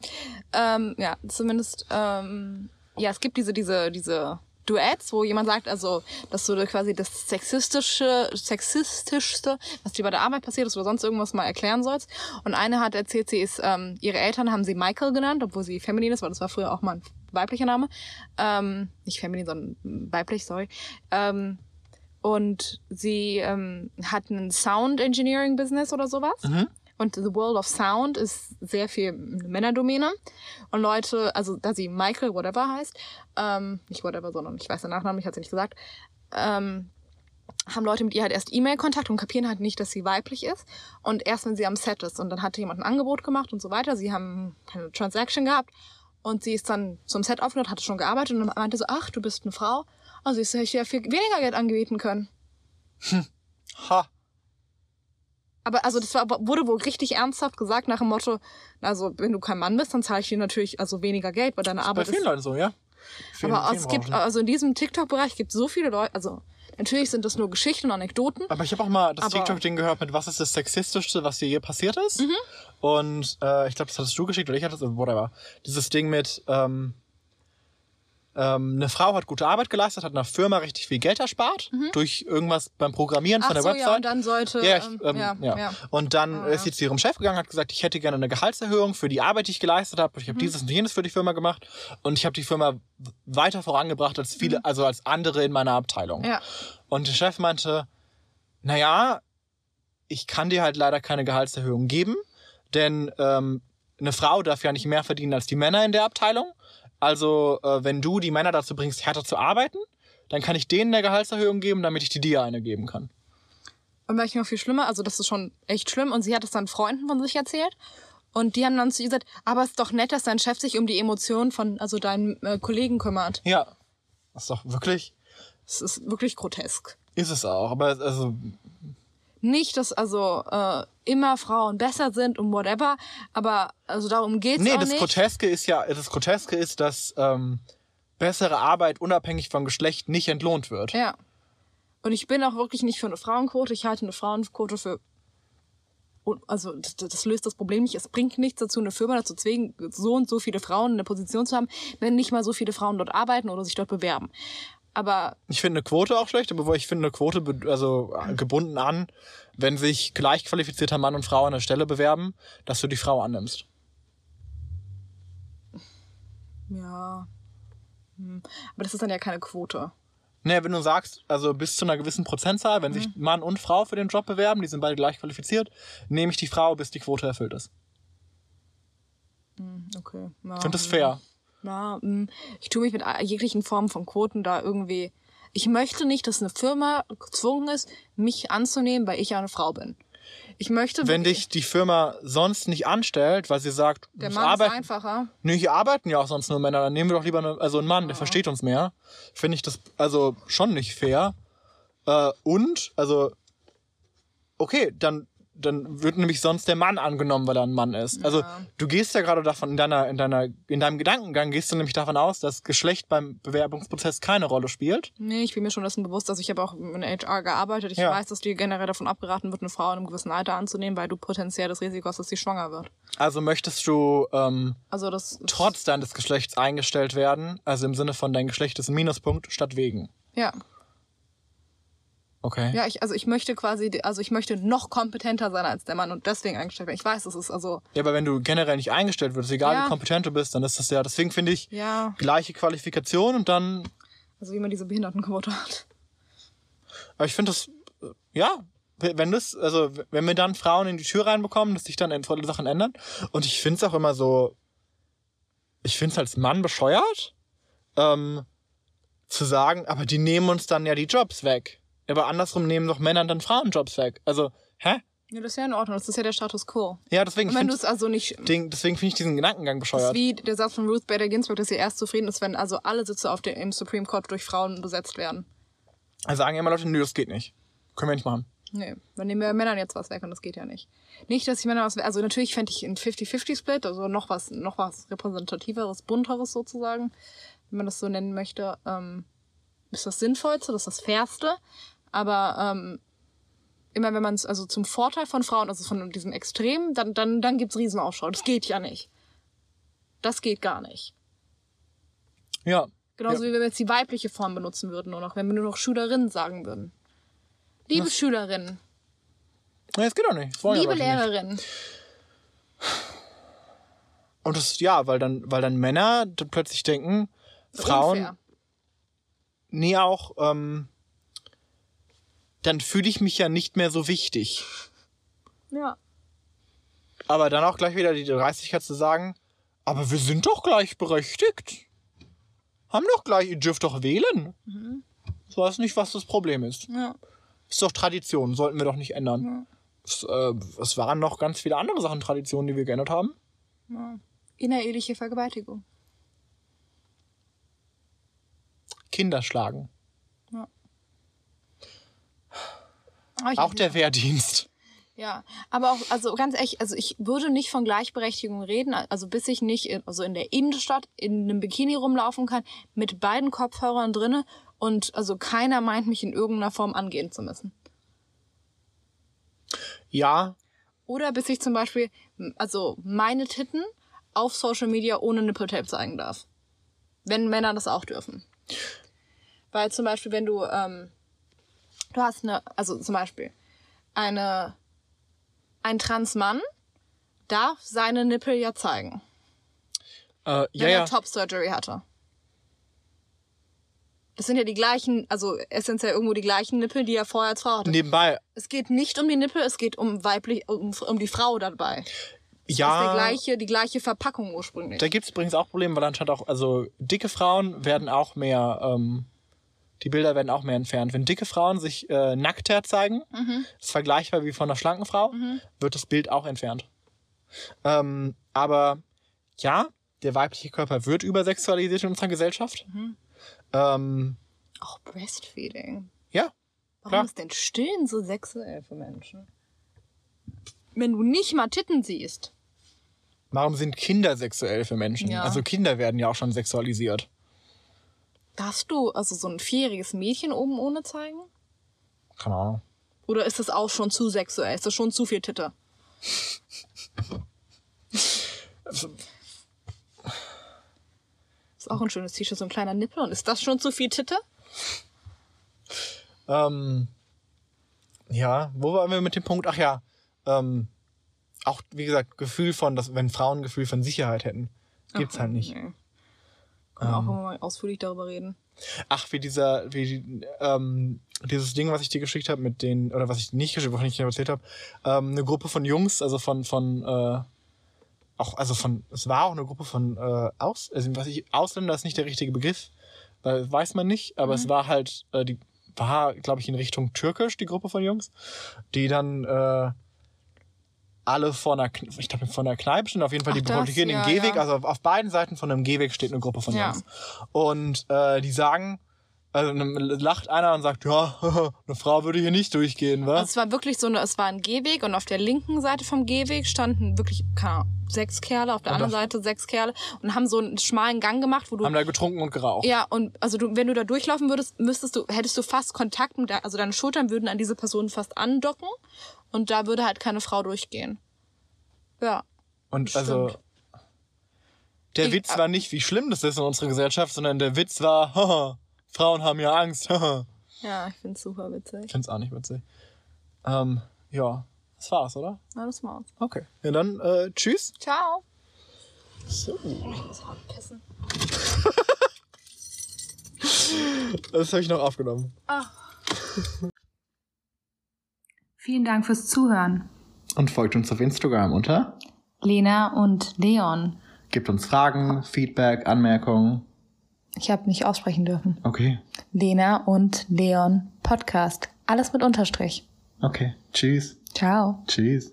Ähm, ja, zumindest, ähm, ja, es gibt diese, diese, diese Duets, wo jemand sagt, also, dass du quasi das sexistische, sexistischste, was dir bei der Arbeit passiert ist oder sonst irgendwas mal erklären sollst. Und eine hat erzählt, sie ist, ähm, ihre Eltern haben sie Michael genannt, obwohl sie feminin ist, weil das war früher auch mal ein weiblicher Name. Ähm, nicht feminin, sondern weiblich, sorry. Ähm, und sie ähm, hat ein Sound Engineering Business oder sowas. Und The World of Sound ist sehr viel eine Männerdomäne. Und Leute, also da sie Michael whatever heißt, ähm, nicht whatever, sondern ich weiß den Nachnamen, ich hat sie nicht gesagt, ähm, haben Leute mit ihr halt erst E-Mail-Kontakt und kapieren halt nicht, dass sie weiblich ist. Und erst wenn sie am Set ist. Und dann hatte jemand ein Angebot gemacht und so weiter. Sie haben keine Transaction gehabt. Und sie ist dann zum Set aufgehört, hatte schon gearbeitet und meinte so, ach, du bist eine Frau. Also ich hätte ja viel weniger Geld angebieten können. Ha. Aber also das war, wurde wohl richtig ernsthaft gesagt nach dem Motto, also wenn du kein Mann bist, dann zahle ich dir natürlich also weniger Geld, weil deine Bei Arbeit vielen ist. Leuten so, ja. Vielen, Aber es gibt, Branchen. also in diesem TikTok-Bereich gibt es so viele Leute, also natürlich sind das nur Geschichten und Anekdoten. Aber ich habe auch mal das TikTok-Ding gehört mit, was ist das Sexistischste, was dir je passiert ist? Mhm. Und äh, ich glaube, das hattest du geschickt oder ich hatte es, whatever. Dieses Ding mit, ähm, ähm, eine Frau hat gute Arbeit geleistet, hat einer Firma richtig viel Geld erspart durch irgendwas beim Programmieren Mhm. Ach von der so, Website. ja, und dann sollte, Ja, ich, ähm, ähm, ja, ja, ja. Und dann Ah, ist sie zu ihrem Chef gegangen, hat gesagt, ich hätte gerne eine Gehaltserhöhung für die Arbeit, die ich geleistet habe. Ich habe Mhm. dieses und jenes für die Firma gemacht und ich habe die Firma weiter vorangebracht als viele, also als andere in meiner Abteilung. Mhm. Ja. Und der Chef meinte, naja, ich kann dir halt leider keine Gehaltserhöhung geben, denn ähm, eine Frau darf ja nicht mehr verdienen als die Männer in der Abteilung. Also äh, wenn du die Männer dazu bringst, härter zu arbeiten, dann kann ich denen eine Gehaltserhöhung geben, damit ich die dir eine geben kann. Und weil ich noch viel schlimmer, also das ist schon echt schlimm. Und sie hat es dann Freunden von sich erzählt. Und die haben dann zu ihr gesagt, aber es ist doch nett, dass dein Chef sich um die Emotionen von also deinen äh, Kollegen kümmert. Ja, das ist doch wirklich, Es ist wirklich grotesk. ist es auch. Aber also, Nicht, dass also äh, immer Frauen besser sind und whatever, aber also darum geht's nee, auch das nicht. Groteske ist ja, das Groteske ist, dass ähm, bessere Arbeit unabhängig von Geschlecht nicht entlohnt wird. Ja. Und ich bin auch wirklich nicht für eine Frauenquote. Ich halte eine Frauenquote für. Also, das, das löst das Problem nicht. Es bringt nichts dazu, eine Firma dazu zwingen, so und so viele Frauen in der Position zu haben, wenn nicht mal so viele Frauen dort arbeiten oder sich dort bewerben. Aber Ich finde eine Quote auch schlecht, aber ich finde eine Quote also äh, gebunden an, wenn sich gleich qualifizierter Mann und Frau an der Stelle bewerben, dass du die Frau annimmst. ja. Hm. Aber das ist dann ja keine Quote. Nee, wenn du sagst, also bis zu einer gewissen Prozentzahl, wenn Mhm. sich Mann und Frau für den Job bewerben, die sind beide gleich qualifiziert, nehme ich die Frau, bis die Quote erfüllt ist. Okay. Ja, Ich finde das fair. Ja, hm. ich tue mich mit jeglichen Formen von Quoten da irgendwie. Ich möchte nicht, dass eine Firma gezwungen ist, mich anzunehmen, weil ich ja eine Frau bin. Ich möchte Wenn dich die Firma sonst nicht anstellt, weil sie sagt, der Mann ist arbeiten, einfacher. Nee, hier arbeiten ja auch sonst nur Männer. Dann nehmen wir doch lieber eine, also einen Mann, der versteht uns mehr. Finde ich das also schon nicht fair. Äh, und, also, okay, dann, dann wird nämlich sonst der Mann angenommen, weil er ein Mann ist. Also, du gehst ja gerade davon, in deiner, in deiner, in deinem Gedankengang gehst du nämlich davon aus, dass Geschlecht beim Bewerbungsprozess keine Rolle spielt. Nee, ich bin mir schon dessen bewusst. Also ich habe auch in HR gearbeitet. Ich Ja. weiß, dass dir generell davon abgeraten wird, eine Frau in einem gewissen Alter anzunehmen, weil du potenziell das Risiko hast, dass sie schwanger wird. Also möchtest du ähm, Also das trotz deines Geschlechts eingestellt werden, also im Sinne von dein Geschlecht ist ein Minuspunkt, statt wegen. Ja. Okay. Ja, ich, also ich möchte quasi, also ich möchte noch kompetenter sein als der Mann und deswegen eingestellt werden. Ich weiß, es ist also, Ja, aber wenn du generell nicht eingestellt wirst, egal Ja. wie kompetent du bist, dann ist das ja, deswegen finde ich, ja, gleiche Qualifikation und dann, also wie man diese Behindertenquote hat. Aber ich finde das, ja, wenn das, also wenn wir dann Frauen in die Tür reinbekommen, dass sich dann volle Sachen ändern. Und ich finde es auch immer so, ich finde es als Mann bescheuert, ähm, zu sagen, aber die nehmen uns dann ja die Jobs weg. Aber andersrum nehmen doch Männer dann Frauenjobs weg. Also, hä? Ja, das ist ja in Ordnung. Das ist ja der Status quo. Ja, deswegen Und wenn find- du es also nicht. deswegen finde ich diesen Gedankengang Das ist bescheuert. wie der Satz von Ruth Bader Ginsburg, dass sie erst zufrieden ist, wenn also alle Sitze auf dem, im Supreme Court durch Frauen besetzt werden. Also sagen immer Leute, nö, das geht nicht. Können wir nicht machen. Nee, dann nehmen wir Männern jetzt was weg und das geht ja nicht. Nicht, dass ich Männer was, also natürlich fände ich ein 50-50-Split, also noch was, noch was repräsentativeres, bunteres sozusagen, wenn man das so nennen möchte, ähm, ist das Sinnvollste, das ist das Fairste. Aber ähm, immer wenn man es, also zum Vorteil von Frauen, also von diesem Extrem, dann, dann, dann gibt's Riesenaufschau. Das geht ja nicht. Das geht gar nicht. Ja. Genauso Ja. wie wenn wir jetzt die weibliche Form benutzen würden, nur noch, wenn wir nur noch Schülerinnen sagen würden. Liebe Schülerinnen, Nee, das geht doch nicht. Ja liebe. Lehrerinnen, Und das, ja, weil dann, weil dann Männer dann plötzlich denken, Frauen, Unfair. nee, auch, ähm, dann fühle ich mich ja nicht mehr so wichtig. Ja. Aber dann auch gleich wieder die Dreistigkeit zu sagen, aber wir sind doch gleichberechtigt. Haben doch gleich, ihr dürft doch wählen. Ich weiß nicht, was das Problem ist. Ja. Ist doch Tradition, sollten wir doch nicht ändern. Es, äh, es waren noch ganz viele andere Sachen Traditionen, die wir geändert haben. Innereheliche Vergewaltigung. Kinder schlagen. Aber ich- Auch der Wehrdienst. (laughs) Ja, aber auch, also ganz ehrlich, also ich würde nicht von Gleichberechtigung reden, also bis ich nicht in, also in der Innenstadt in einem Bikini rumlaufen kann, mit beiden Kopfhörern drinne und also keiner meint, mich in irgendeiner Form angehen zu müssen. Ja, Oder bis ich zum Beispiel, also meine Titten auf Social Media ohne Nippeltape zeigen darf. Wenn Männer das auch dürfen. Weil zum Beispiel, wenn du, ähm, du hast eine, also zum Beispiel, eine, ein Transmann darf seine Nippel ja zeigen, äh, ja, wenn ja. er Top-Surgery hatte. Das sind ja die gleichen, also essentiell irgendwo die gleichen Nippel, die er vorher als Frau hatte. Nebenbei, Es geht nicht um die Nippel, es geht um weiblich, um, um die Frau dabei. Das ist ja, gleiche, die gleiche Verpackung ursprünglich. da gibt es übrigens auch Probleme, weil anscheinend auch, also dicke Frauen werden auch mehr, ähm, die Bilder werden auch mehr entfernt. Wenn dicke Frauen sich äh, nackter zeigen, ist vergleichbar wie von einer schlanken Frau, wird das Bild auch entfernt. Ähm, aber ja, der weibliche Körper wird übersexualisiert in unserer Gesellschaft. Ähm, Auch Breastfeeding. ja, Warum Klar. ist denn Stillen so sexuell für Menschen? Wenn du nicht mal Titten siehst. warum sind Kinder sexuell für Menschen? Ja. Also Kinder werden ja auch schon sexualisiert. Darfst du also so ein vierjähriges Mädchen oben ohne zeigen? Keine Ahnung. Oder ist das auch schon zu sexuell? Ist das schon zu viel Titte? Ist auch ein schönes T-Shirt, so ein kleiner Nippel. Und ist das schon zu viel Titte? Ähm, ja, wo waren wir mit dem Punkt? Ach ja, ähm, auch wie gesagt, Gefühl von, dass, wenn Frauen Gefühl von Sicherheit hätten, gibt's halt nicht. Nee. Können wir auch immer mal ausführlich darüber reden. Ach, wie dieser, wie ähm, dieses Ding, was ich dir geschickt habe, mit den, oder was ich nicht geschickt, wovon ich dir erzählt habe, ähm, eine Gruppe von Jungs, also von, von, äh, auch, also von, es war auch eine Gruppe von äh, Aus, also was ich, Ausländer ist nicht der richtige Begriff, weil weiß man nicht, aber es war halt, äh, die war, glaube ich, in Richtung Türkisch, die Gruppe von Jungs, die dann äh, alle vor einer, ich glaube, vor einer Kneipe stehen, auf jeden Fall, Ach, die blockieren den ja, Gehweg, ja. also auf, auf beiden Seiten von einem Gehweg steht eine Gruppe von Ja. Jungs. Und äh, die sagen, also lacht einer und sagt, ja, (laughs) eine Frau würde hier nicht durchgehen, Also was? es war wirklich so eine, es war ein Gehweg und auf der linken Seite vom Gehweg standen wirklich keine sechs Kerle, auf der Und anderen Seite sechs Kerle und haben so einen schmalen Gang gemacht, wo du Haben da getrunken und geraucht. ja und also du, wenn du da durchlaufen würdest, müsstest du hättest du fast Kontakt mit der, also deine Schultern würden an diese Person fast andocken und da würde halt keine Frau durchgehen. Ja, Und Stimmt. also der Ich- Witz war nicht, wie schlimm das ist in unserer Gesellschaft, sondern der Witz war, haha, Frauen haben ja Angst. haha. ja, ich find's super witzig. ich find's auch nicht witzig. Ähm, ja, das war's, oder? Na, das war's. Okay. Ja, dann äh, tschüss. Ciao. So. (laughs) Das pissen. Das habe ich noch aufgenommen. Ah. Vielen Dank fürs Zuhören. Und folgt uns auf Instagram unter Lena und Leon. Gebt uns Fragen, Feedback, Anmerkungen. Ich habe nicht aussprechen dürfen. Okay. Lena und Leon Podcast. Alles mit Unterstrich. Okay. Tschüss. Ciao. Tschüss.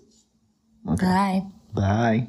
Okay. Bye. Bye.